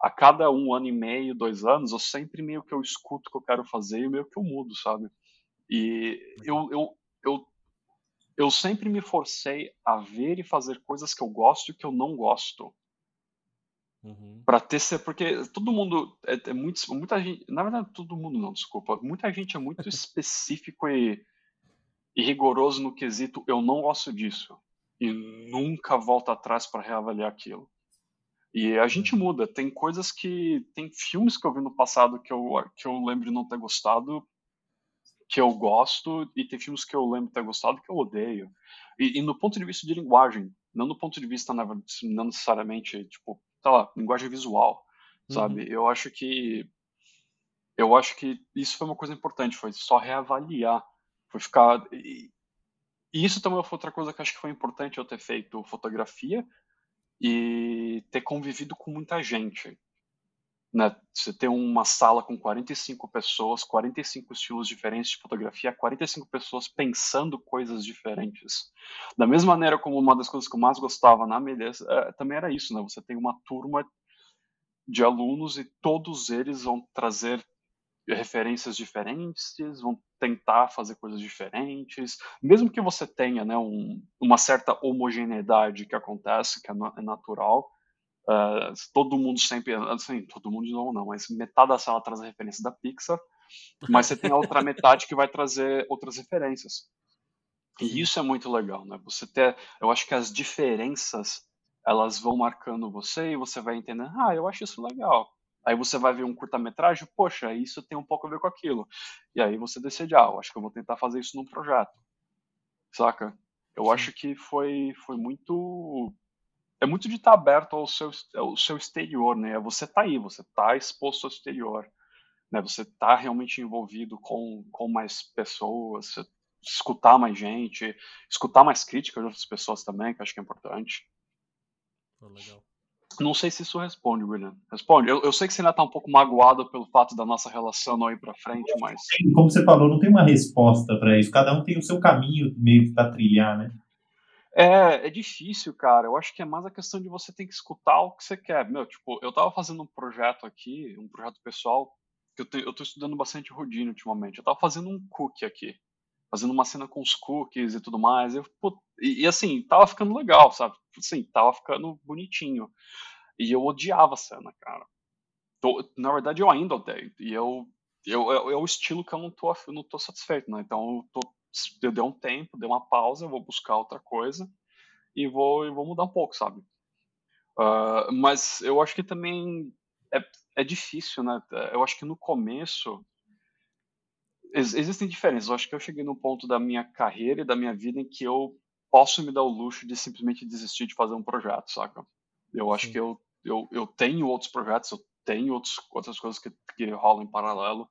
a cada um ano e meio, dois anos, eu sempre meio que eu escuto o que eu quero fazer e meio que eu mudo, sabe? E eu, eu, eu eu sempre me forcei a ver e fazer coisas que eu gosto e que eu não gosto. Uhum. Para ter porque todo mundo é, é, muito muita gente, na verdade todo mundo não, desculpa, muita gente é muito (laughs) específico e, e rigoroso no quesito eu não gosto disso e nunca volta atrás para reavaliar aquilo. E a gente uhum. muda, tem coisas que tem filmes que eu vi no passado que eu que eu lembro de não ter gostado que eu gosto e tem filmes que eu lembro ter gostado que eu odeio. E, e no ponto de vista de linguagem, não no ponto de vista não necessariamente tipo, tá lá, linguagem visual, sabe? Uhum. Eu acho que eu acho que isso foi uma coisa importante, foi só reavaliar, foi ficar e, e isso também foi outra coisa que acho que foi importante eu ter feito fotografia e ter convivido com muita gente, né, você tem uma sala com 45 pessoas, 45 estilos diferentes de fotografia, 45 pessoas pensando coisas diferentes. Da mesma maneira como uma das coisas que eu mais gostava na Melez é, também era isso, né? Você tem uma turma de alunos e todos eles vão trazer referências diferentes, vão tentar fazer coisas diferentes, mesmo que você tenha né, um, uma certa homogeneidade que acontece, que é, é natural, Uh, todo mundo sempre, assim, todo mundo novo não, mas metade da sala traz a referência da Pixar, (laughs) mas você tem a outra metade que vai trazer outras referências. E isso é muito legal, né? Você ter, eu acho que as diferenças elas vão marcando você e você vai entendendo, ah, eu acho isso legal. Aí você vai ver um curta-metragem, poxa, isso tem um pouco a ver com aquilo. E aí você decide, ah, eu acho que eu vou tentar fazer isso num projeto. Saca? Eu Sim. acho que foi, foi muito é muito de estar aberto ao seu, ao seu exterior, né? Você tá aí, você tá exposto ao exterior, né? Você tá realmente envolvido com, com mais pessoas, escutar mais gente, escutar mais críticas de outras pessoas também, que acho que é importante. Oh, legal. Não sei se isso responde, William. Responde. Eu, eu sei que você ainda está um pouco magoado pelo fato da nossa relação não ir para frente, mas. Como você falou, não tem uma resposta para isso. Cada um tem o seu caminho meio que para trilhar, né? É, é difícil, cara. Eu acho que é mais a questão de você ter que escutar o que você quer. Meu, tipo, eu tava fazendo um projeto aqui, um projeto pessoal, que eu, te, eu tô estudando bastante Houdini ultimamente. Eu tava fazendo um cookie aqui, fazendo uma cena com os cookies e tudo mais. Eu, pô, e, e, assim, tava ficando legal, sabe? Assim, tava ficando bonitinho. E eu odiava a cena, cara. Tô, na verdade, eu ainda odeio. E eu, eu, é, é o estilo que eu não tô, eu não tô satisfeito, né? Então eu tô eu dei um tempo, dei uma pausa, vou buscar outra coisa e vou, e vou mudar um pouco, sabe? Uh, mas eu acho que também é, é difícil, né? Eu acho que no começo ex existem diferenças. Eu acho que eu cheguei num ponto da minha carreira e da minha vida em que eu posso me dar o luxo de simplesmente desistir de fazer um projeto, saca? Eu acho Sim. que eu, eu, eu tenho outros projetos, eu tenho outros, outras coisas que, que rolam em paralelo,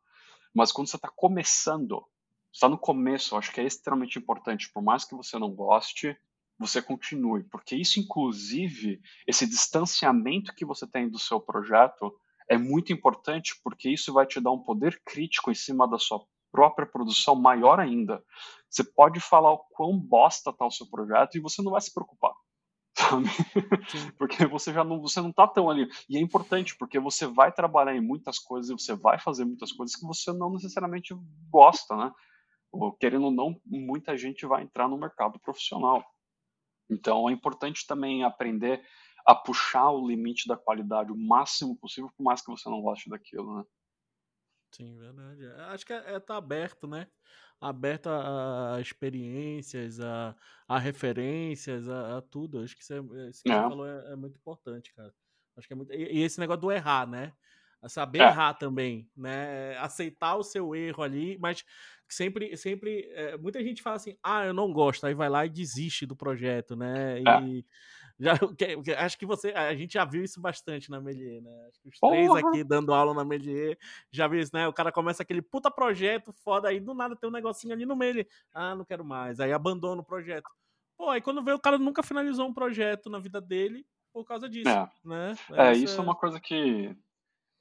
mas quando você está começando, está no começo, eu acho que é extremamente importante, por mais que você não goste, você continue, porque isso, inclusive, esse distanciamento que você tem do seu projeto é muito importante, porque isso vai te dar um poder crítico em cima da sua própria produção maior ainda. Você pode falar o quão bosta está o seu projeto e você não vai se preocupar. (laughs) Sabe? porque você já não você não tá tão ali e é importante porque você vai trabalhar em muitas coisas e você vai fazer muitas coisas que você não necessariamente gosta né querendo ou não, muita gente vai entrar no mercado profissional. Então é importante também aprender a puxar o limite da qualidade o máximo possível, por mais que você não goste daquilo, né? Sim, verdade. Acho que é, é tá aberto, né? Aberto a, a experiências, a, a referências, a, a, tudo. Acho que isso, é, isso que é. você falou é, é, muito importante, cara. Acho que é muito... e, e esse negócio do errar, né? saber é. errar também, né? Aceitar o seu erro ali, mas sempre, sempre, é, muita gente fala assim, ah, eu não gosto, aí vai lá e desiste do projeto, né? É. E já, (laughs) acho que você, a gente já viu isso bastante na Melier, né? Acho que os Porra. três aqui dando aula na Melier já viu isso, né? O cara começa aquele puta projeto foda, aí do nada tem um negocinho ali no meio, ah, não quero mais, aí abandona o projeto. Pô, aí quando vê o cara nunca finalizou um projeto na vida dele por causa disso, é. né? É, isso, isso é... é uma coisa que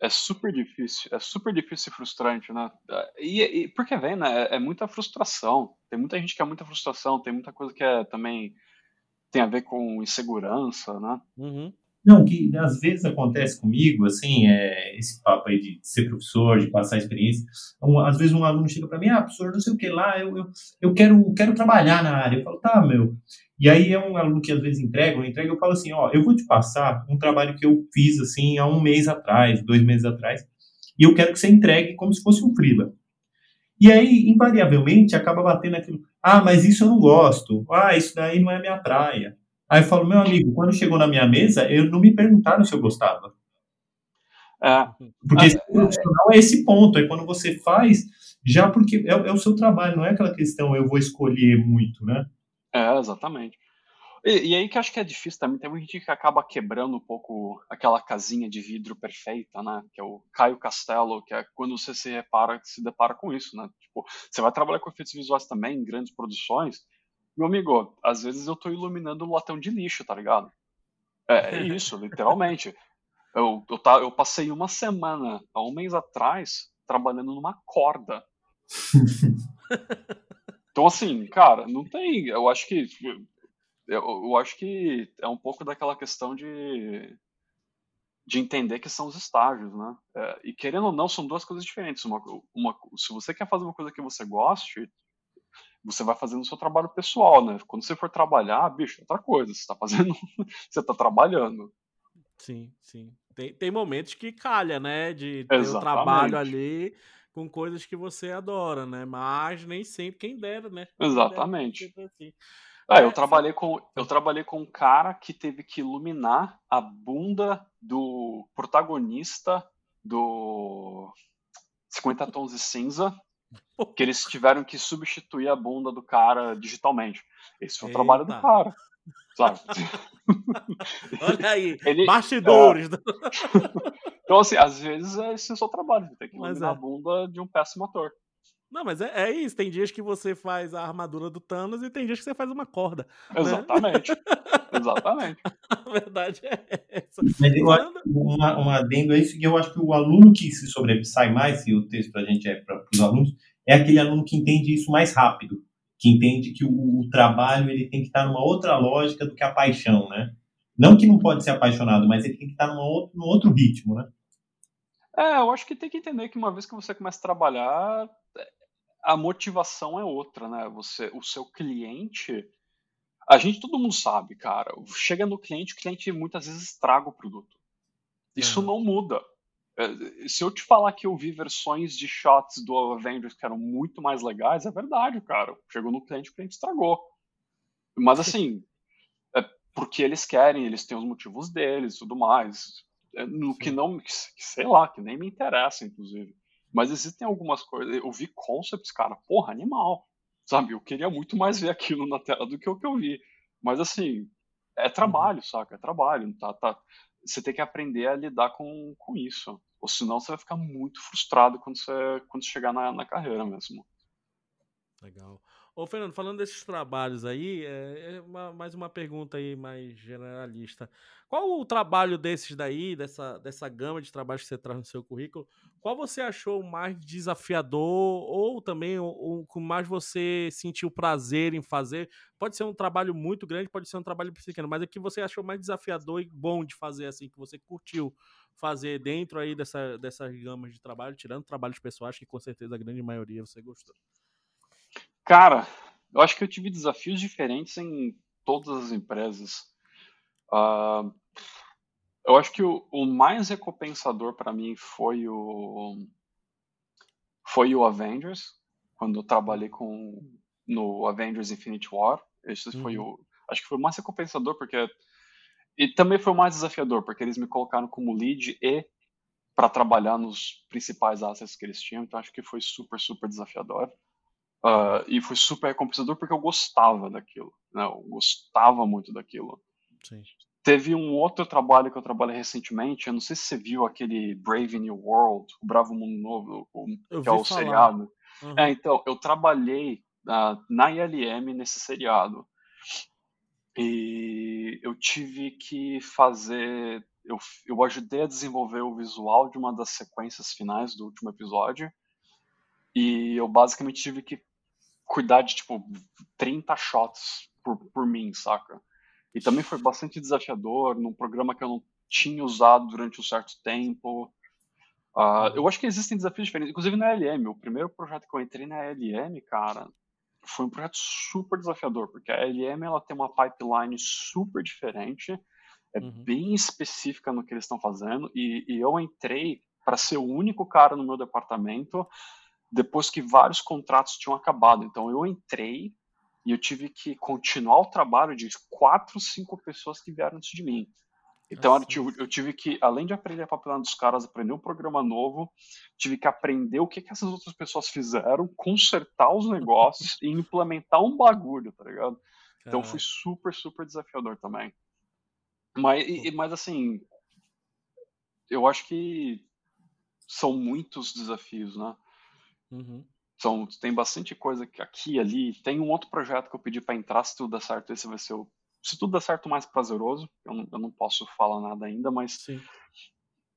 é super difícil, é super difícil e frustrante, né? E, e porque vem, né? É, é, muita frustração. Tem muita gente que é muita frustração, tem muita coisa que é também tem a ver com insegurança, né? Uhum. Não, que às vezes acontece comigo, assim, é, esse papo aí de ser professor, de passar experiência. Um, às vezes um aluno chega para mim, ah, professor, não sei o que lá, eu, eu, eu quero, quero trabalhar na área. Eu falo, tá, meu. E aí é um aluno que às vezes entrega, ou entrega, eu falo assim, ó, eu vou te passar um trabalho que eu fiz, assim, há um mês atrás, dois meses atrás, e eu quero que você entregue como se fosse um freela. E aí, invariavelmente, acaba batendo aquilo, ah, mas isso eu não gosto, ah, isso daí não é minha praia Aí eu falo, meu amigo, quando chegou na minha mesa, eu não me perguntaram se eu gostava. É. Porque esse profissional é esse ponto, é quando você faz, já porque é, é, o seu trabalho, não é aquela questão eu vou escolher muito, né? É, exatamente. E, e, aí que eu acho que é difícil também, tem muita gente que acaba quebrando um pouco aquela casinha de vidro perfeita, né? Que é o Caio Castelo, que é quando você se repara, se depara com isso, né? Tipo, você vai trabalhar com efeitos visuais também em grandes produções, meu amigo, às vezes eu tô iluminando um latão de lixo, tá ligado? É, é (laughs) isso, literalmente. Eu, eu, tá, eu passei uma semana, há um mês atrás, trabalhando numa corda. (laughs) então, assim, cara, não tem. Eu acho que. Eu, eu acho que é um pouco daquela questão de de entender que são os estágios, né? É, e querendo ou não, são duas coisas diferentes. Uma, uma, se você quer fazer uma coisa que você goste, você vai fazendo o seu trabalho pessoal, né? Quando você for trabalhar, bicho, é outra coisa. Você está fazendo, (laughs) você está trabalhando. Sim, sim. Tem, tem momentos que calha, né? De ter o trabalho ali com coisas que você adora, né? Mas nem sempre quem dera, né? Exatamente. Dera, assim. É, eu trabalhei com eu trabalhei com um cara que teve que iluminar a bunda do protagonista do 50 tons de cinza que eles tiveram que substituir a bunda do cara digitalmente. Esse foi o Eita. trabalho do cara. Sabe? (laughs) Olha aí, (laughs) Ele, bastidores. É... (laughs) então, assim, às vezes é esse é o seu trabalho, tem que iluminar é. a bunda de um péssimo ator. Não, mas é, é, isso. Tem dias que você faz a armadura do Thanos e tem dias que você faz uma corda. Né? Exatamente. Né? (laughs) Exatamente. A verdade é essa. Mas eu acho, uma, um adendo a isso, que eu acho que o aluno que se sobressai mais, e o texto a gente é para os alunos, é aquele aluno que entende isso mais rápido, que entende que o, o, trabalho ele tem que estar numa outra lógica do que a paixão, né? Não que não pode ser apaixonado, mas ele tem que estar numa outro, num outro ritmo, né? É, eu acho que tem que entender que uma vez que você começa a trabalhar, a motivação é outra, né? Você, o seu cliente, a gente todo mundo sabe, cara. Chega no cliente, o cliente muitas vezes estraga o produto. Isso uhum. não muda. É, se eu te falar que eu vi versões de shots do Avengers que eram muito mais legais, é verdade, cara. Chegou no cliente, o cliente estragou. Mas assim, é porque eles querem, eles têm os motivos deles, tudo mais. É no Sim. que não, que, sei lá, que nem me interessa, inclusive. Mas existem algumas coisas. Eu vi concepts, cara, porra, animal. Sabe? Eu queria muito mais ver (laughs) aquilo na tela do que o que eu vi. Mas assim, é trabalho, uhum. saca? É trabalho. Tá, tá... Você tem que aprender a lidar com, com isso. Ou senão você vai ficar muito frustrado quando você, quando chegar na, na carreira mesmo. Legal. Ô, Fernando, falando desses trabalhos aí, é, é uma, mais uma pergunta aí mais generalista. Qual o trabalho desses daí, dessa, dessa gama de trabalhos que você traz no seu currículo, qual você achou mais desafiador ou também o que mais você sentiu prazer em fazer? Pode ser um trabalho muito grande, pode ser um trabalho pequeno, mas o que você achou mais desafiador e bom de fazer, assim, que você curtiu fazer dentro aí dessa, dessas gamas de trabalho, tirando trabalhos pessoais, que com certeza a grande maioria você gostou? Cara, eu acho que eu tive desafios diferentes em todas as empresas. Uh, eu acho que o, o mais recompensador para mim foi o foi o Avengers, quando eu trabalhei com no Avengers Infinity War. Esse uhum. foi o acho que foi o mais recompensador porque e também foi o mais desafiador, porque eles me colocaram como lead e para trabalhar nos principais assets que eles tinham, então acho que foi super, super desafiador. Uh, e foi super recompensador porque eu gostava daquilo, né? Eu gostava muito daquilo. Sim. Teve um outro trabalho que eu trabalhei recentemente, eu não sei se você viu aquele Brave New World, o Bravo Mundo Novo, o, que é o falar. seriado. Uhum. É, então, eu trabalhei uh, na ILM nesse seriado. E eu tive que fazer. Eu, eu ajudei a desenvolver o visual de uma das sequências finais do último episódio. E eu basicamente tive que cuidar de, tipo, 30 shots por, por mim, saca? E também foi bastante desafiador, num programa que eu não tinha usado durante um certo tempo. Uh, eu acho que existem desafios diferentes, inclusive na LM. O primeiro projeto que eu entrei na LM, cara, foi um projeto super desafiador, porque a LM ela tem uma pipeline super diferente, é uhum. bem específica no que eles estão fazendo, e, e eu entrei para ser o único cara no meu departamento depois que vários contratos tinham acabado. Então eu entrei e eu tive que continuar o trabalho de quatro, cinco pessoas que vieram antes de mim. Então eu tive, eu tive, que, além de aprender a papelada dos caras, aprender um programa novo, tive que aprender o que, que essas outras pessoas fizeram, consertar os negócios (laughs) e implementar um bagulho, tá ligado? Então foi super, super desafiador também. Mas, e, mas assim, eu acho que são muitos desafios, né? Uhum. São, tem bastante coisa aqui ali. Tem um outro projeto que eu pedi para entrar, se tudo der certo, esse vai ser o. Se tudo der certo, mais prazeroso. Eu não, eu não posso falar nada ainda, mas.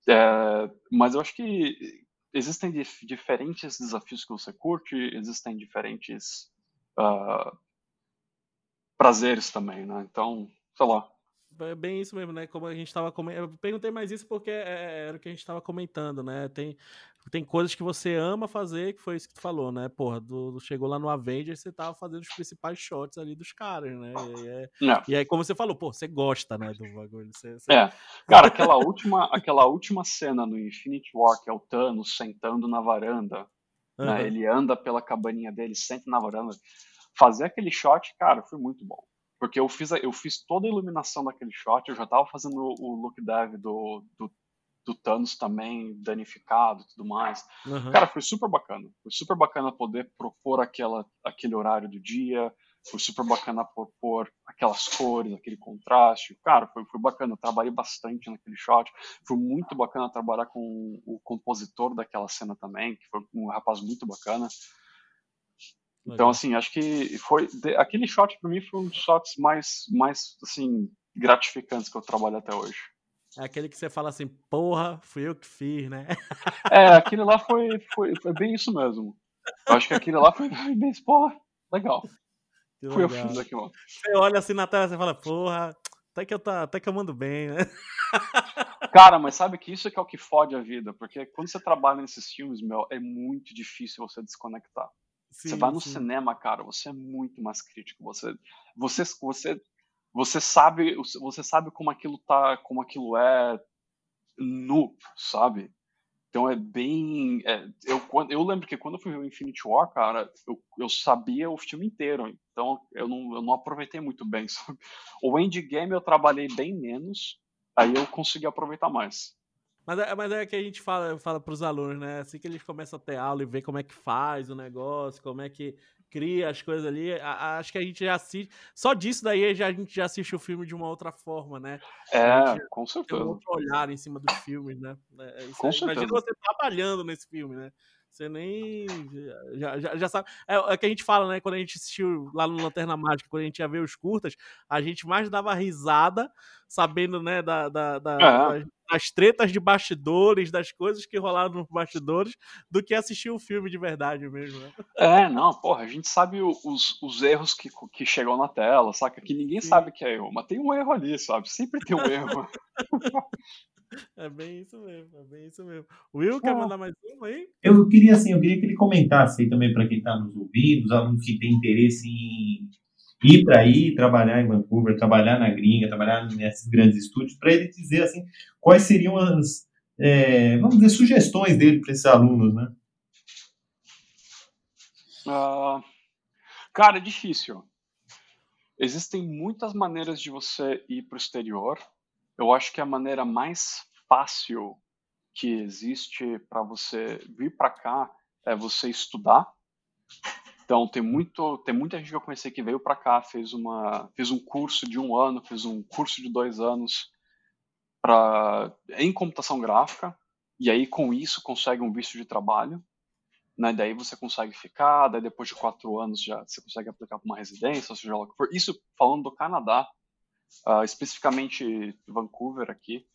É, mas eu acho que existem dif diferentes desafios que você curte, existem diferentes uh, prazeres também, né? Então, sei lá. É bem isso mesmo, né? Como a gente estava comentando. Eu perguntei mais isso porque é, é, era o que a gente estava comentando, né? Tem, tem coisas que você ama fazer, que foi isso que tu falou, né? Porra, do, chegou lá no Avengers, você tava fazendo os principais shots ali dos caras, né? E, é, e aí, como você falou, pô, você gosta, né, do bagulho. Você, você... É, cara, aquela última, aquela última cena no Infinity War, que é o Thanos sentando na varanda, uhum. né? Ele anda pela cabaninha dele, senta na varanda. Fazer aquele shot, cara, foi muito bom. Porque eu fiz, eu fiz toda a iluminação daquele shot, eu já tava fazendo o look dev do, do do Thanos também danificado e tudo mais. Uhum. Cara, foi super bacana. Foi super bacana poder propor aquela, aquele horário do dia. Foi super bacana propor aquelas cores, aquele contraste. Cara, foi, foi bacana. Eu trabalhei bastante naquele shot. Foi muito bacana trabalhar com o compositor daquela cena também, que foi um rapaz muito bacana. Então, assim, acho que foi aquele shot para mim foi um dos shots mais, mais assim gratificantes que eu trabalho até hoje. É aquele que você fala assim, porra, fui eu que fiz, né? (laughs) É, aquele lá foi, foi, foi bem isso mesmo. Eu acho que aquele lá foi bem, porra, legal. Que fui legal. eu que fiz aquilo. Você olha assim na tela e fala, porra, até que eu, tá, até que eu mando bem, né? (laughs) Cara, mas sabe que isso é que é o que fode a vida, porque quando você trabalha nesses filmes, meu, é muito difícil você desconectar. Sim, você vai no sim. cinema, cara, você é muito mais crítico. Você, você, você você sabe, você sabe como aquilo tá, como aquilo é nu, sabe? Então é bem. É, eu, eu lembro que quando eu fui ver o Infinity War, cara, eu, eu sabia o filme inteiro. Então eu não, eu não aproveitei muito bem, (laughs) sabe? O Endgame eu trabalhei bem menos, aí eu consegui aproveitar mais. Mas é, mas é que a gente fala, fala para os alunos, né? Assim que eles começam a ter aula e ver como é que faz o negócio, como é que cria as coisas ali, a, acho que a gente já assiste. Só disso daí já, a gente já assiste o filme de uma outra forma, né? É, com certeza. Tem um outro olhar em cima dos filmes, né? É, é com certeza. Imagina você trabalhando nesse filme, né? Você nem. Já, já, já sabe. É, é que a gente fala, né? Quando a gente assistiu lá no Lanterna Mágica, quando a gente ia ver os curtas, a gente mais dava risada, sabendo, né, da, da, da, é. das, das, tretas de bastidores, das coisas que rolaram nos bastidores, do que assistir o um filme de verdade mesmo, né? É, não, porra, a gente sabe os, os erros que, que chegam na tela, saca? Que ninguém Sim. sabe que é erro, mas tem um erro ali, sabe? Sempre tem um erro. (laughs) (laughs) É bem isso mesmo, é bem isso mesmo. Will, quer mandar mais um aí? Eu queria, assim, eu queria que ele comentasse aí também para quem está nos ouvindo, os alunos que têm interesse em, ir para aí trabalhar em Vancouver, trabalhar na gringa, trabalhar nesses grandes estúdios, para ele dizer assim quais seriam as, é, vamos dizer, sugestões dele para esses alunos, né? Uh, cara, é difícil. Existem muitas maneiras de você ir para o exterior. Eu acho que a maneira mais fácil que existe para você vir para cá é você estudar. Então tem muito, tem muita gente que eu conheci que veio para cá, fez uma, fez um curso de um ano, fez um curso de dois anos para em computação gráfica e aí com isso consegue um visto de trabalho. Né, daí você consegue ficar, daí depois de quatro anos já você consegue aplicar para uma residência, seja lá o que for. Isso falando do Canadá, uh, especificamente Vancouver aqui.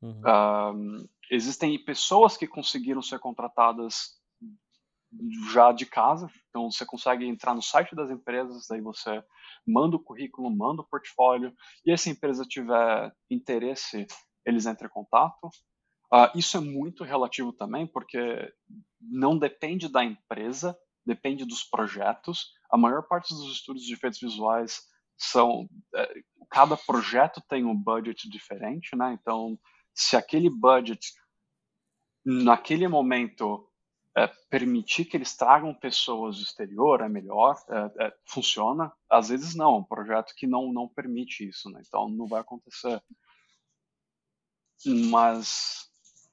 Uhum. Uh, existem pessoas que conseguiram ser contratadas já de casa, então você consegue entrar no site das empresas, daí você manda o currículo, manda o portfólio, e se a empresa tiver interesse, eles entram em contato. Uh, isso é muito relativo também, porque não depende da empresa, depende dos projetos. A maior parte dos estudos de efeitos visuais são. É, cada projeto tem um budget diferente, né? Então, se aquele budget, naquele momento, é, permitir que eles tragam pessoas do exterior é melhor, é, é, funciona. Às vezes não, um projeto que não, não permite isso, né? Então, não vai acontecer. Mas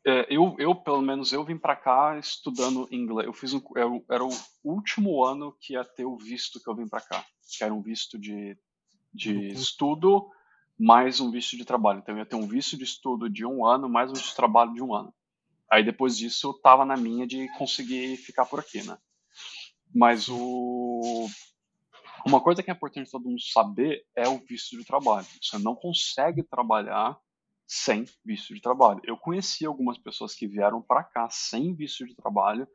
é, eu, eu, pelo menos, eu vim para cá estudando inglês. Eu fiz um, eu, era o último ano que ia ter o visto que eu vim para cá, que era um visto de, de uhum. estudo mais um visto de trabalho. Então, eu ia ter um visto de estudo de um ano mais um visto de trabalho de um ano. Aí, depois disso, tava na minha de conseguir ficar por aqui, né? Mas o... Uma coisa que é importante todo mundo saber é o visto de trabalho. Você não consegue trabalhar sem visto de trabalho. Eu conheci algumas pessoas que vieram para cá sem visto de trabalho,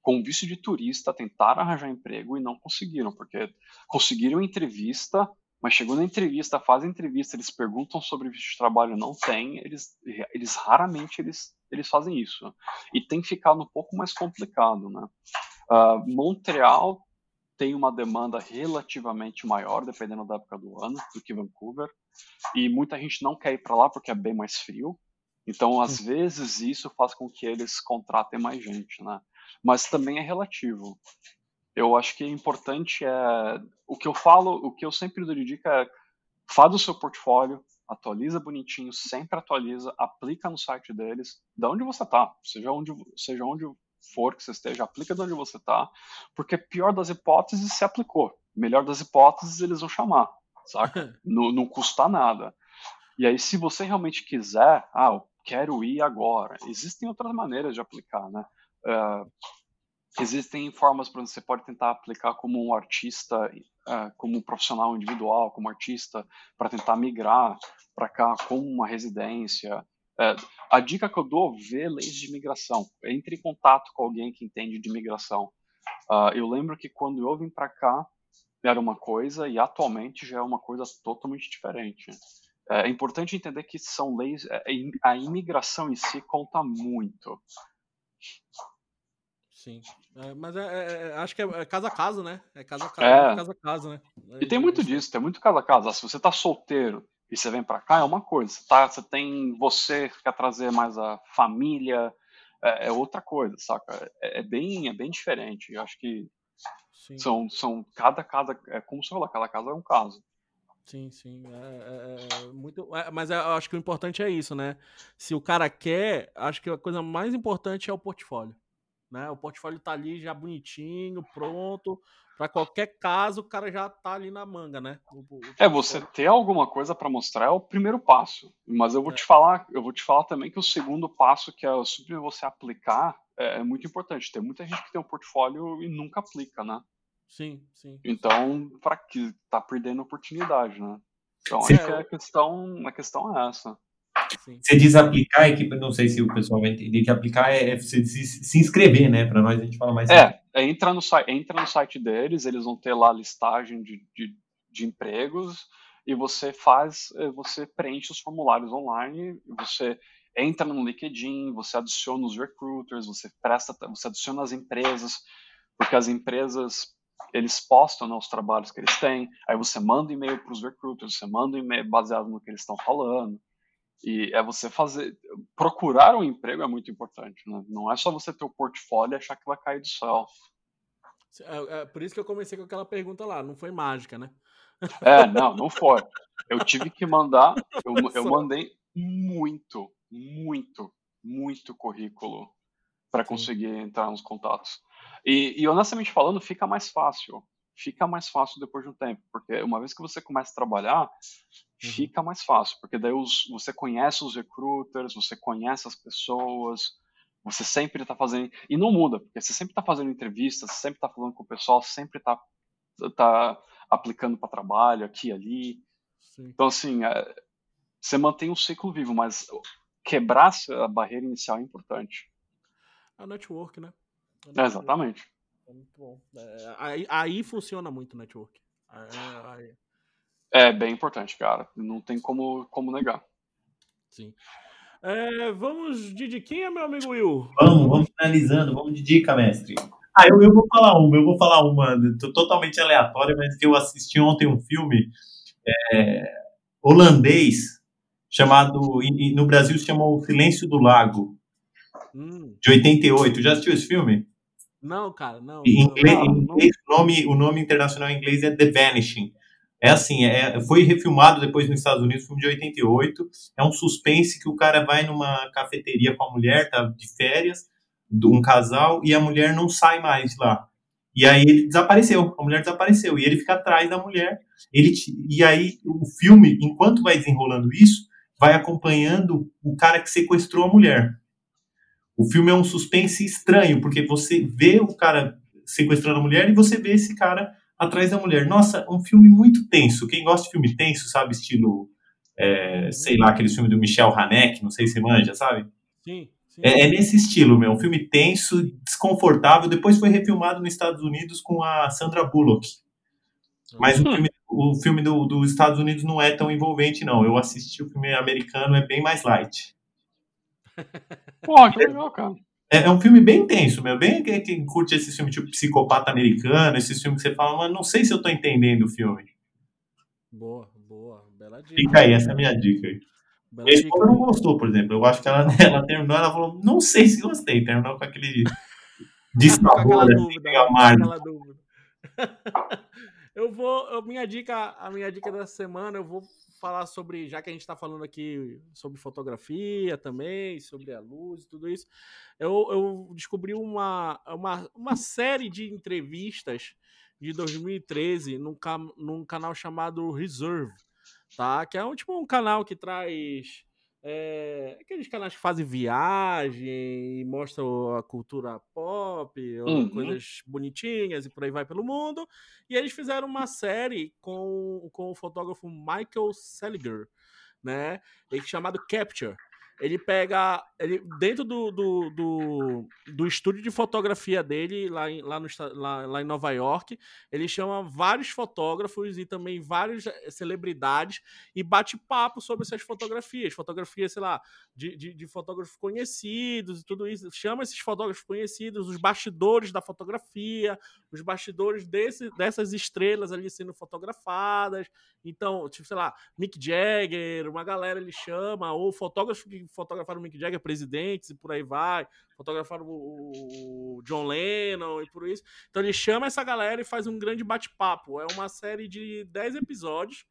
com visto de turista, tentaram arranjar emprego e não conseguiram, porque conseguiram entrevista, mas chegou na entrevista, fazem entrevista, eles perguntam sobre visto de trabalho, não tem, eles, eles raramente eles, eles fazem isso. E tem ficado um pouco mais complicado, né? Uh, Montreal tem uma demanda relativamente maior, dependendo da época do ano, do que Vancouver. E muita gente não quer ir para lá porque é bem mais frio. Então, às vezes, isso faz com que eles contratem mais gente, né? Mas também é relativo. Eu acho que é importante é o que eu falo, o que eu sempre dou de dica é faz o seu portfólio, atualiza bonitinho, sempre atualiza, aplica no site deles, da onde você tá, seja onde, seja onde for que você esteja, aplica de onde você está, porque pior das hipóteses se aplicou. Melhor das hipóteses eles vão chamar, saca? (laughs) não, não custa nada. E aí, se você realmente quiser, ah, eu quero ir agora, existem outras maneiras de aplicar, né? Uh, existem formas para você pode tentar aplicar como um artista, uh, como um profissional individual, como artista, para tentar migrar para cá com uma residência. É, a dica que eu dou, vê leis de imigração. Entre em contato com alguém que entende de imigração. Uh, eu lembro que quando eu vim para cá, era uma coisa e atualmente já é uma coisa totalmente diferente. É, é importante entender que são leis, é, a imigração em si conta muito. Sim. É, mas é, é, é acho que é, casa a casa, né? É casa a casa, é. casa a casa, né? E tem muito disso, tem muito casa a casa. Se você tá solteiro e você vem para cá, é uma coisa. Você, tá, você tem você que quer trazer mais a família, é, é outra coisa, saca? É, é, bem, é bem diferente. Eu acho que sim. são, são cada casa, é como você falou, cada casa é um caso. Sim, sim. É, é, é muito, é, mas eu acho que o importante é isso, né? Se o cara quer, acho que a coisa mais importante é o portfólio. Né? O portfólio tá ali já bonitinho, pronto para qualquer caso, o cara já tá ali na manga, né? O, o é, você ter alguma coisa para mostrar é o primeiro passo. Mas eu vou é. te falar, eu vou te falar também que o segundo passo, que é sobre você aplicar, é, é, muito importante. Tem muita gente que tem um portfólio e nunca aplica, né? Sim, sim. Então, para que tá perdendo oportunidade, né? Então, acho que a questão, a questão é essa. Você diz aplicar, é que não sei se o pessoal vai entender que aplicar é, é se, se, inscrever, né? Para nós a gente fala mais. É, é entra, no, entra no site deles, eles vão ter lá a listagem de, de, de empregos e você faz, é, você preenche os formulários online, você entra no LinkedIn, você adiciona os recruiters, você presta, você adiciona as empresas, porque as empresas eles postam né, os trabalhos que eles têm, aí você manda e-mail para os recruiters, você manda e-mail baseado no que eles estão falando. E é você fazer. Procurar um emprego é muito importante, né? Não é só você ter o portfólio e achar que vai cair do céu. É, é, por isso que eu comecei com aquela pergunta lá, não foi mágica, né? É, não, não foi. Eu tive que mandar, eu, eu mandei muito, muito, muito currículo para conseguir entrar nos contatos. E, e, honestamente falando, fica mais fácil. Fica mais fácil depois de um tempo, porque uma vez que você começa a trabalhar, uhum. fica mais fácil, porque daí os, você conhece os recruiters, você conhece as pessoas, você sempre está fazendo. E não muda, porque você sempre está fazendo entrevistas, sempre está falando com o pessoal, sempre está tá aplicando para trabalho aqui e ali. Sim. Então, assim, é, você mantém um ciclo vivo, mas quebrar a barreira inicial é importante. A network, né? É, exatamente. É muito bom. É, aí, aí, funciona muito o network. Aí, É bem importante, cara. Não tem como, como negar. Sim. É, vamos de diquinha, meu amigo Will? Vamos, vamos finalizando. Vamos de dica, mestre. Ah, eu, eu vou falar uma. Eu vou falar uma totalmente aleatória, mas que eu assisti ontem um filme é, holandês chamado, no Brasil se chamou O Silêncio do Lago. Hum. De 88. Já assistiu esse filme? Não, cara, não. Em inglês, não, em inglês não. O, nome, o nome internacional em inglês é The Vanishing. É assim, é, foi refilmado depois nos Estados Unidos, filme de 88. É um suspense que o cara vai numa cafeteria com a mulher, tá de férias, um casal, e a mulher não sai mais de lá. E aí ele desapareceu, a mulher desapareceu, e ele fica atrás da mulher. Ele, e aí o filme, enquanto vai desenrolando isso, vai acompanhando o cara que sequestrou a mulher. O filme é um suspense estranho, porque você vê o cara sequestrando a mulher e você vê esse cara atrás da mulher. Nossa, um filme muito tenso. Quem gosta de filme tenso, sabe, estilo, é, sei lá, aquele filme do Michel Haneke, não sei se manja, sabe? Sim. sim. É, é, nesse estilo, meu. Um filme tenso, desconfortável. Depois foi refilmado nos Estados Unidos com a Sandra Bullock. Mas o filme, o filme do, dos Estados Unidos não é tão envolvente, não. Eu assisti o filme americano, é bem mais light. Pô, que legal, cara. É, é, um filme bem intenso, meu. Bem quem, quem curte esse filme tipo Psicopata Americano, esses filmes que você fala, mas não sei se eu tô entendendo o filme. Boa, boa. Bela dica. Fica aí, essa é a minha dica aí. Minha esposa não gostou, por exemplo. Eu acho que ela, (laughs) ela terminou, ela falou, não sei se gostei. Terminou com aquele (laughs) dissabor, assim, amargo. (laughs) Eu vou, minha dica, a minha dica da semana, eu vou falar sobre, já que a gente está falando aqui sobre fotografia também, sobre a luz e tudo isso, eu, eu descobri uma, uma, uma série de entrevistas de 2013 num, num canal chamado Reserve, tá? Que é um, tipo um canal que traz é, aqueles canais que fazem viagem e mostram a cultura pop, uhum. coisas bonitinhas e por aí vai pelo mundo. E eles fizeram uma série com, com o fotógrafo Michael Seliger, né? Chamado Capture ele pega. Ele, dentro do, do, do, do, estúdio de fotografia dele, lá em, lá, no, lá, lá em Nova York, ele chama vários fotógrafos e também várias eh, celebridades e bate papo sobre essas fotografias. Fotografias, sei lá, de, de, de fotógrafos conhecidos e tudo isso. Chama esses fotógrafos conhecidos, os bastidores da fotografia, os bastidores desse, dessas estrelas ali sendo fotografadas. Então, tipo, sei lá, Mick Jagger, uma galera ele chama, ou fotógrafo que fotografaram o Mick Jagger, presidentes e por aí vai, fotografaram o, John Lennon e por isso. Então ele chama essa galera e faz um grande bate-papo. É uma série de 10 episódios,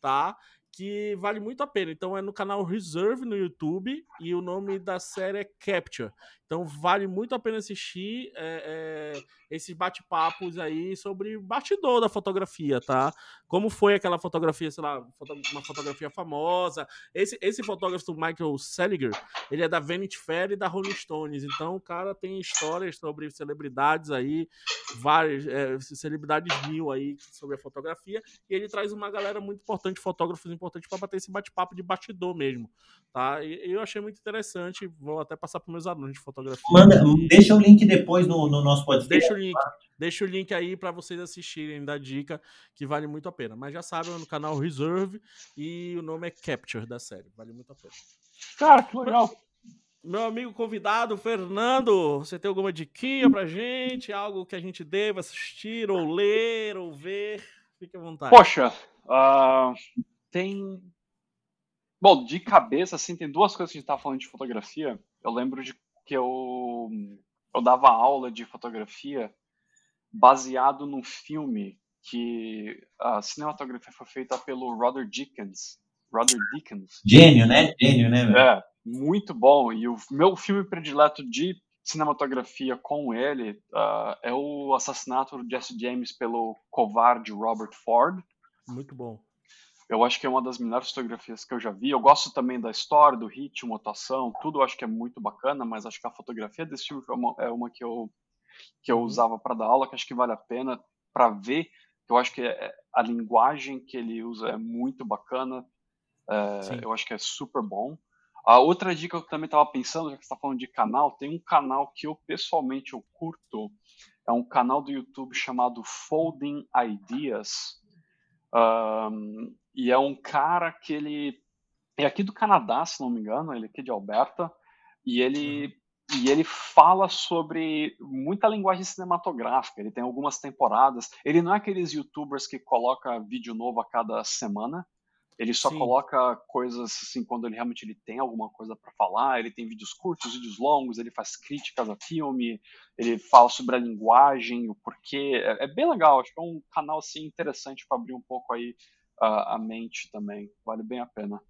tá? Que vale muito a pena. Então é no canal Reserve no YouTube e o nome da série é Capture. Então vale muito a pena assistir é, é, esses bate-papos aí sobre bastidor da fotografia, tá? Como foi aquela fotografia, sei lá, uma fotografia famosa. Esse, esse fotógrafo, Michael Seliger, ele é da Vanity Fair e da Rolling Stones. Então o cara tem histórias sobre celebridades aí, várias é, celebridades mil aí sobre a fotografia. E ele traz uma galera muito importante, fotógrafos importantes, para bater esse bate-papo de bastidor mesmo, tá? E eu achei muito interessante. Vou até passar para meus alunos de fotografia fotografia. Manda, deixa o link depois no, no nosso podcast. Deixa o link, tá? deixa o link aí para vocês assistirem da dica, que vale muito a pena. Mas já sabem, é no canal Reserve e o nome é Capture da série. Vale muito a pena. Cara, que legal. meu amigo convidado, Fernando, você tem alguma diquinha pra gente? Algo que a gente deva assistir, ou ler, ou ver? Fique à vontade. Poxa, uh, tem. Bom, de cabeça, assim, tem duas coisas que a gente tava falando de fotografia. Eu lembro de que eu, eu dava aula de fotografia baseado num filme que a cinematografia foi feita pelo Roger Dickens. Roger Dickens. Gênio, né? Gênio, né? É, muito bom. E o meu filme predileto de cinematografia com ele uh, é o assassinato de Jesse James pelo covarde Robert Ford. Muito bom. Eu acho que é uma das melhores fotografias que eu já vi. Eu gosto também da história, do ritmo, atuação, tudo eu acho que é muito bacana, mas acho que a fotografia desse filme é uma, é uma que eu, que eu uhum. usava para dar aula, que acho que vale a pena para ver. Eu acho que é, a linguagem que ele usa é muito bacana. É, eu acho que é super bom. A outra dica que eu também estava pensando, já que você está falando de canal, tem um canal que eu pessoalmente eu curto. É um canal do YouTube chamado Folding Ideas. Um, e é um cara que ele é aqui do Canadá, se não me engano, ele é aqui de Alberta, e ele uhum. e ele fala sobre muita linguagem cinematográfica. Ele tem algumas temporadas. Ele não é aqueles YouTubers que coloca vídeo novo a cada semana. Ele só Sim. coloca coisas assim quando ele realmente ele tem alguma coisa para falar. Ele tem vídeos curtos, vídeos longos. Ele faz críticas a filme. Ele fala sobre a linguagem, o porquê. É, é bem legal. Acho que é um canal assim interessante para abrir um pouco aí uh, a mente também. Vale bem a pena.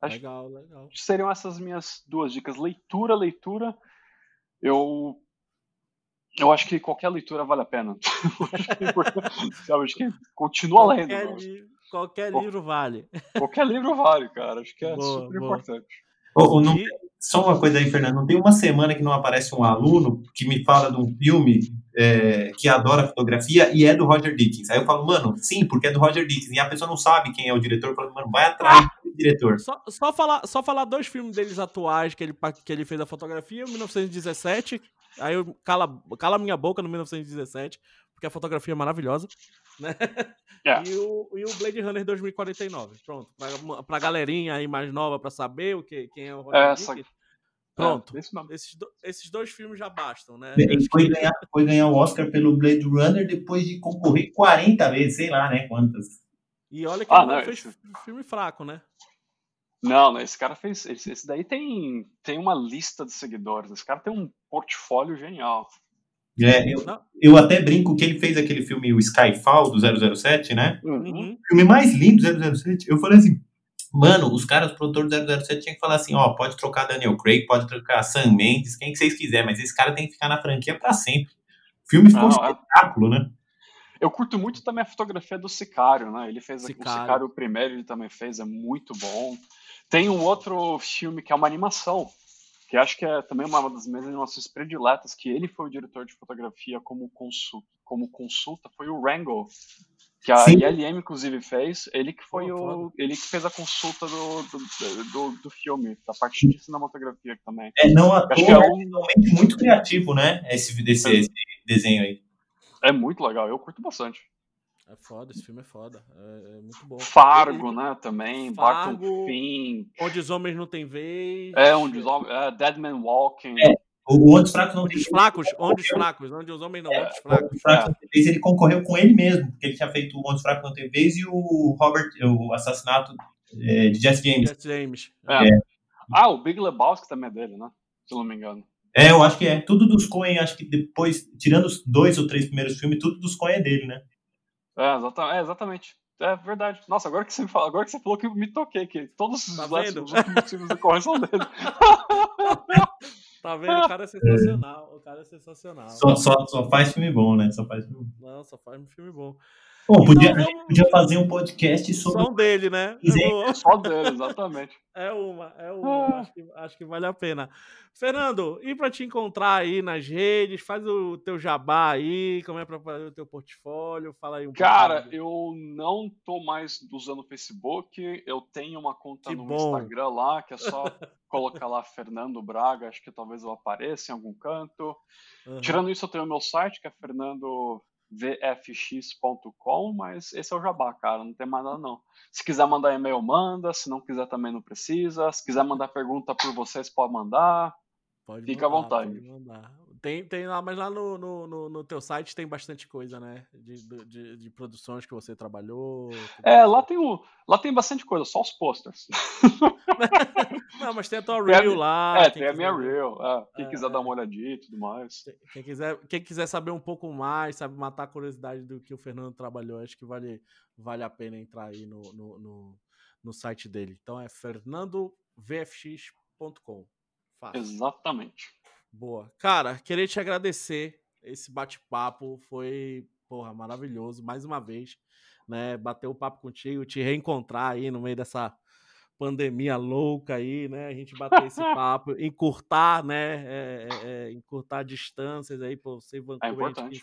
Acho legal, legal. Seriam essas minhas duas dicas. Leitura, leitura. Eu eu acho que qualquer leitura vale a pena. (laughs) acho que continua qualquer lendo. Li qualquer livro vale. Qualquer livro vale, cara. Acho que é boa, super boa. importante. Oh, não, só uma coisa aí, Fernando. Não tem uma semana que não aparece um aluno que me fala de um filme é, que adora fotografia e é do Roger Dickens. Aí eu falo, mano, sim, porque é do Roger Dickens. E a pessoa não sabe quem é o diretor. Eu falo, mano, vai atrás do diretor. Só, só, falar, só falar dois filmes deles atuais que ele, que ele fez a fotografia, 1917. Aí eu cala, cala minha boca no 1917, porque a fotografia é maravilhosa. Né? É. E, o, e o Blade Runner 2049. Pronto. Pra, pra galerinha aí mais nova pra saber o que, quem é o Roger Essa... Dickens. Pronto. É, esses, do, esses dois filmes já bastam, né? Ele foi, ganhar, foi ganhar o Oscar pelo Blade Runner depois de concorrer 40 vezes, sei lá, né? Quantas. E olha que ah, ele não, fez esse... filme fraco, né? Não, não, esse cara fez. Esse, esse, daí tem, tem uma lista de seguidores. Esse cara tem um portfólio genial. É, eu, eu até brinco que ele fez aquele filme, o Skyfall, do 007, né? Uhum. O filme mais lindo do 007. Eu falei assim, Mano, os caras, os produtores do 007 tinham que falar assim, ó, pode trocar Daniel Craig, pode trocar Sam Mendes, quem que vocês quiserem, mas esse cara tem que ficar na franquia para sempre. O filme ficou Não, um é. espetáculo, né? Eu curto muito também a fotografia do Sicário, né? Ele fez Sicário. o Sicário primeiro, ele também fez, é muito bom. Tem um outro filme que é uma animação, que acho que é também uma das minhas animações prediletas, que ele foi o diretor de fotografia como consulta, como consulta foi o Rango, que a Sim. ILM inclusive fez, ele que foi oh, o, ele que fez a consulta do, do, do, do, filme, da parte de cinematografia também. É, não à toa, é, um... muito criativo, né, esse, esse, é. esse desenho aí. É muito legal, eu curto bastante. É foda, esse filme é foda. É, é muito bom. Fargo, ele... né? Também. Fargo, Fim. Onde os homens não têm vez. É, onde os homens. É, Dead Man Walking. É, o Onde os Fracos não tem vez. Fracos, onde os fracos, onde os homens não, é, onde os fracos. Onde os fracos não tem vez, ele concorreu com ele mesmo, porque ele tinha feito o Onde os Fracos não tem vez e o Robert, o assassinato é, de Jesse James. Jesse James. É. é. Ah, o Big Lebowski também é dele, né? Se eu não me engano. É, eu acho que é. Tudo dos Coen, acho que depois, tirando os dois ou três primeiros filmes, tudo dos Coen é dele, né? É, exatamente. É, exatamente. É verdade. Nossa, agora que você fala, agora que você falou que eu me toquei que todos os, tá os últimos filmes do Coen são dele. (laughs) Tá vendo? O cara é sensacional. O cara é sensacional. Só, só, só faz filme bom, né? Só faz filme bom. Não, só faz filme bom. Pô, podia, então, vamos... podia fazer um podcast sobre. Só dele, né? Só dele, exatamente. (laughs) É uma, é uma. Ah. Acho, que, acho que vale a pena. Fernando, e para te encontrar aí nas redes, faz o teu jabá aí, como é para fazer o teu portfólio, fala aí um Cara, pouco. eu não tô mais usando o Facebook, eu tenho uma conta que no bom. Instagram lá, que é só (laughs) colocar lá Fernando Braga, acho que talvez eu apareça em algum canto. Uhum. Tirando isso, eu tenho o meu site, que é Fernando vfx.com, mas esse é o jabá, cara, não tem mais nada não. Se quiser mandar e-mail, manda, se não quiser também não precisa. Se quiser mandar pergunta por vocês, pode mandar. Pode Fica mandar, à vontade. Tem, tem lá, mas lá no, no, no, no, teu site tem bastante coisa, né? De, de, de produções que você trabalhou. É, lá tem, o, lá tem bastante coisa, só os posters. (laughs) Não, mas tem a tua Reel lá. É, tem a minha Reel. É, quem é, quiser é. dar uma olhadinha e tudo mais. Quem quiser, quem quiser saber um pouco mais, sabe, matar a curiosidade do que o Fernando trabalhou, acho que vale, vale a pena entrar aí no, no, no, no site dele. Então é fernandovfx.com. Exatamente. Boa. Cara, queria te agradecer. Esse bate-papo foi, porra, maravilhoso. Mais uma vez, né? Bater o papo contigo, te reencontrar aí no meio dessa pandemia louca aí, né? A gente bater esse (laughs) papo, encurtar, né? É, é, é, encurtar distâncias aí para você, Vancouver, é aqui,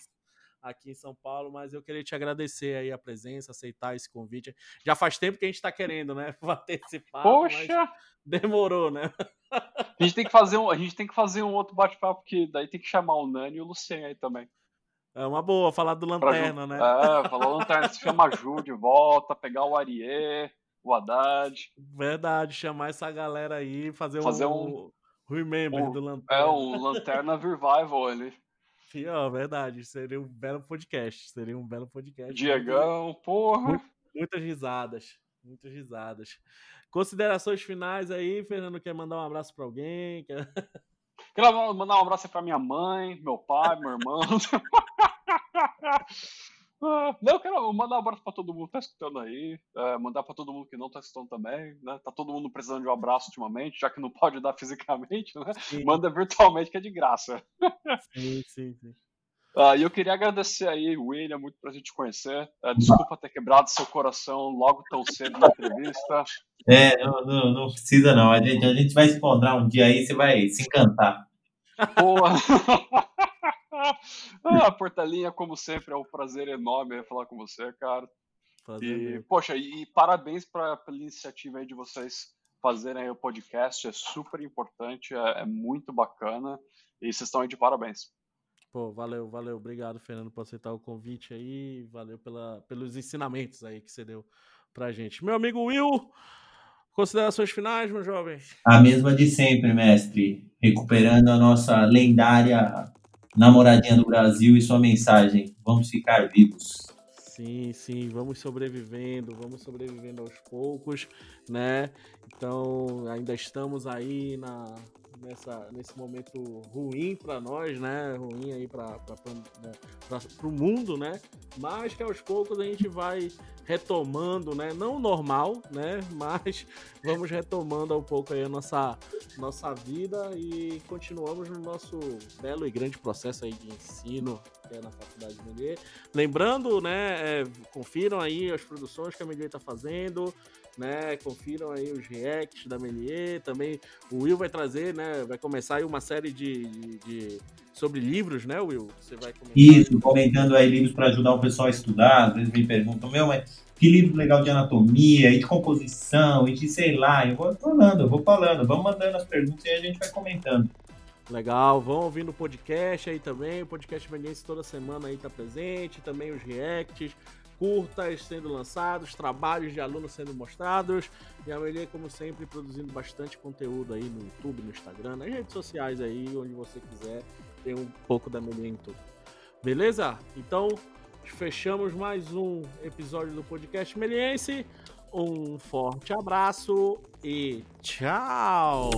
aqui, em São Paulo. Mas eu queria te agradecer aí a presença, aceitar esse convite. Já faz tempo que a gente está querendo, né? (laughs) Papo. Poxa! demorou, né? A gente tem que fazer um, a gente tem que fazer um outro bate-papo que daí tem que chamar o Nani e o Lucien aí também. É uma boa falar do Lanterna, né? É, falar Lanterna, se chama Ju de volta, pegar o Ariê, o Haddad. Verdade, chamar essa galera aí, fazer, fazer um, um remember um, do Lanterna. É, um Lanterna Revival ali. Ó, verdade, seria um belo podcast, seria um belo podcast. Diegão, porra. Muitas risadas, muitas risadas. Considerações finais aí, Fernando, quer mandar um abraço para alguém? Quer... (laughs) Quero mandar um abraço para minha mãe, meu pai, meu irmão. (laughs) (laughs) Ah, não, eu quero mandar um abraço para todo mundo que tá escutando aí, é, mandar para todo mundo que não tá escutando também, né? Tá todo mundo precisando de um abraço ultimamente, já que não pode dar (laughs) fisicamente, né? Sim. Manda virtualmente que é de graça. Sim, sim, sim. Uh, e eu queria agradecer aí, William, muito pra gente conhecer. Uh, desculpa ter quebrado seu coração logo tão cedo na entrevista. É, não, não, não, precisa não. A gente, a gente vai se encontrar um dia aí, você vai se encantar. Boa! (laughs) (laughs) ah, Portelinha, como sempre, é um prazer enorme falar com você, cara. Prazer e, mesmo. poxa, e, e parabéns pra, pela iniciativa aí de vocês fazerem o podcast. É super importante, é, é muito bacana. E vocês estão aí de parabéns. Pô, valeu, valeu. Obrigado, Fernando, por aceitar o convite aí. Valeu pela, pelos ensinamentos aí que você deu pra gente. Meu amigo Will, considerações finais, meu jovem? A mesma de sempre, mestre. Recuperando a nossa lendária namoradinha do Brasil e sua mensagem. Vamos ficar vivos. Sim, sim, vamos sobrevivendo, vamos sobrevivendo aos poucos, né? Então, ainda estamos aí na, nessa, nesse momento ruim para nós, né? Ruim aí para né? o mundo, né? Mas que aos poucos a gente vai retomando, né? Não normal, né? (laughs) Mas vamos retomando um pouco aí a nossa, nossa vida e continuamos no nosso belo e grande processo aí de ensino que é na Faculdade de Melier. Lembrando, né? É, confiram aí as produções que a Melier está fazendo né? Confiram aí os reacts da Melier. Também o Will vai trazer, né? Vai começar aí uma série de, de, de sobre livros, né, Will? Você vai comentar. Isso, comentando aí livros para ajudar o pessoal a estudar. Às vezes me perguntam, meu, mas que livro legal de anatomia e de composição e de sei lá. Eu vou falando, eu vou falando. Vamos mandando as perguntas e a gente vai comentando. Legal, vão ouvindo o podcast aí também. O podcast Meliense toda semana aí tá presente. Também os reacts curtas sendo lançados, trabalhos de alunos sendo mostrados e a Amelie, como sempre, produzindo bastante conteúdo aí no YouTube, no Instagram, nas redes sociais aí, onde você quiser, tem um pouco da Amelie em tudo. Beleza? Então, fechamos mais um episódio do podcast Meliense. Um forte abraço e tchau!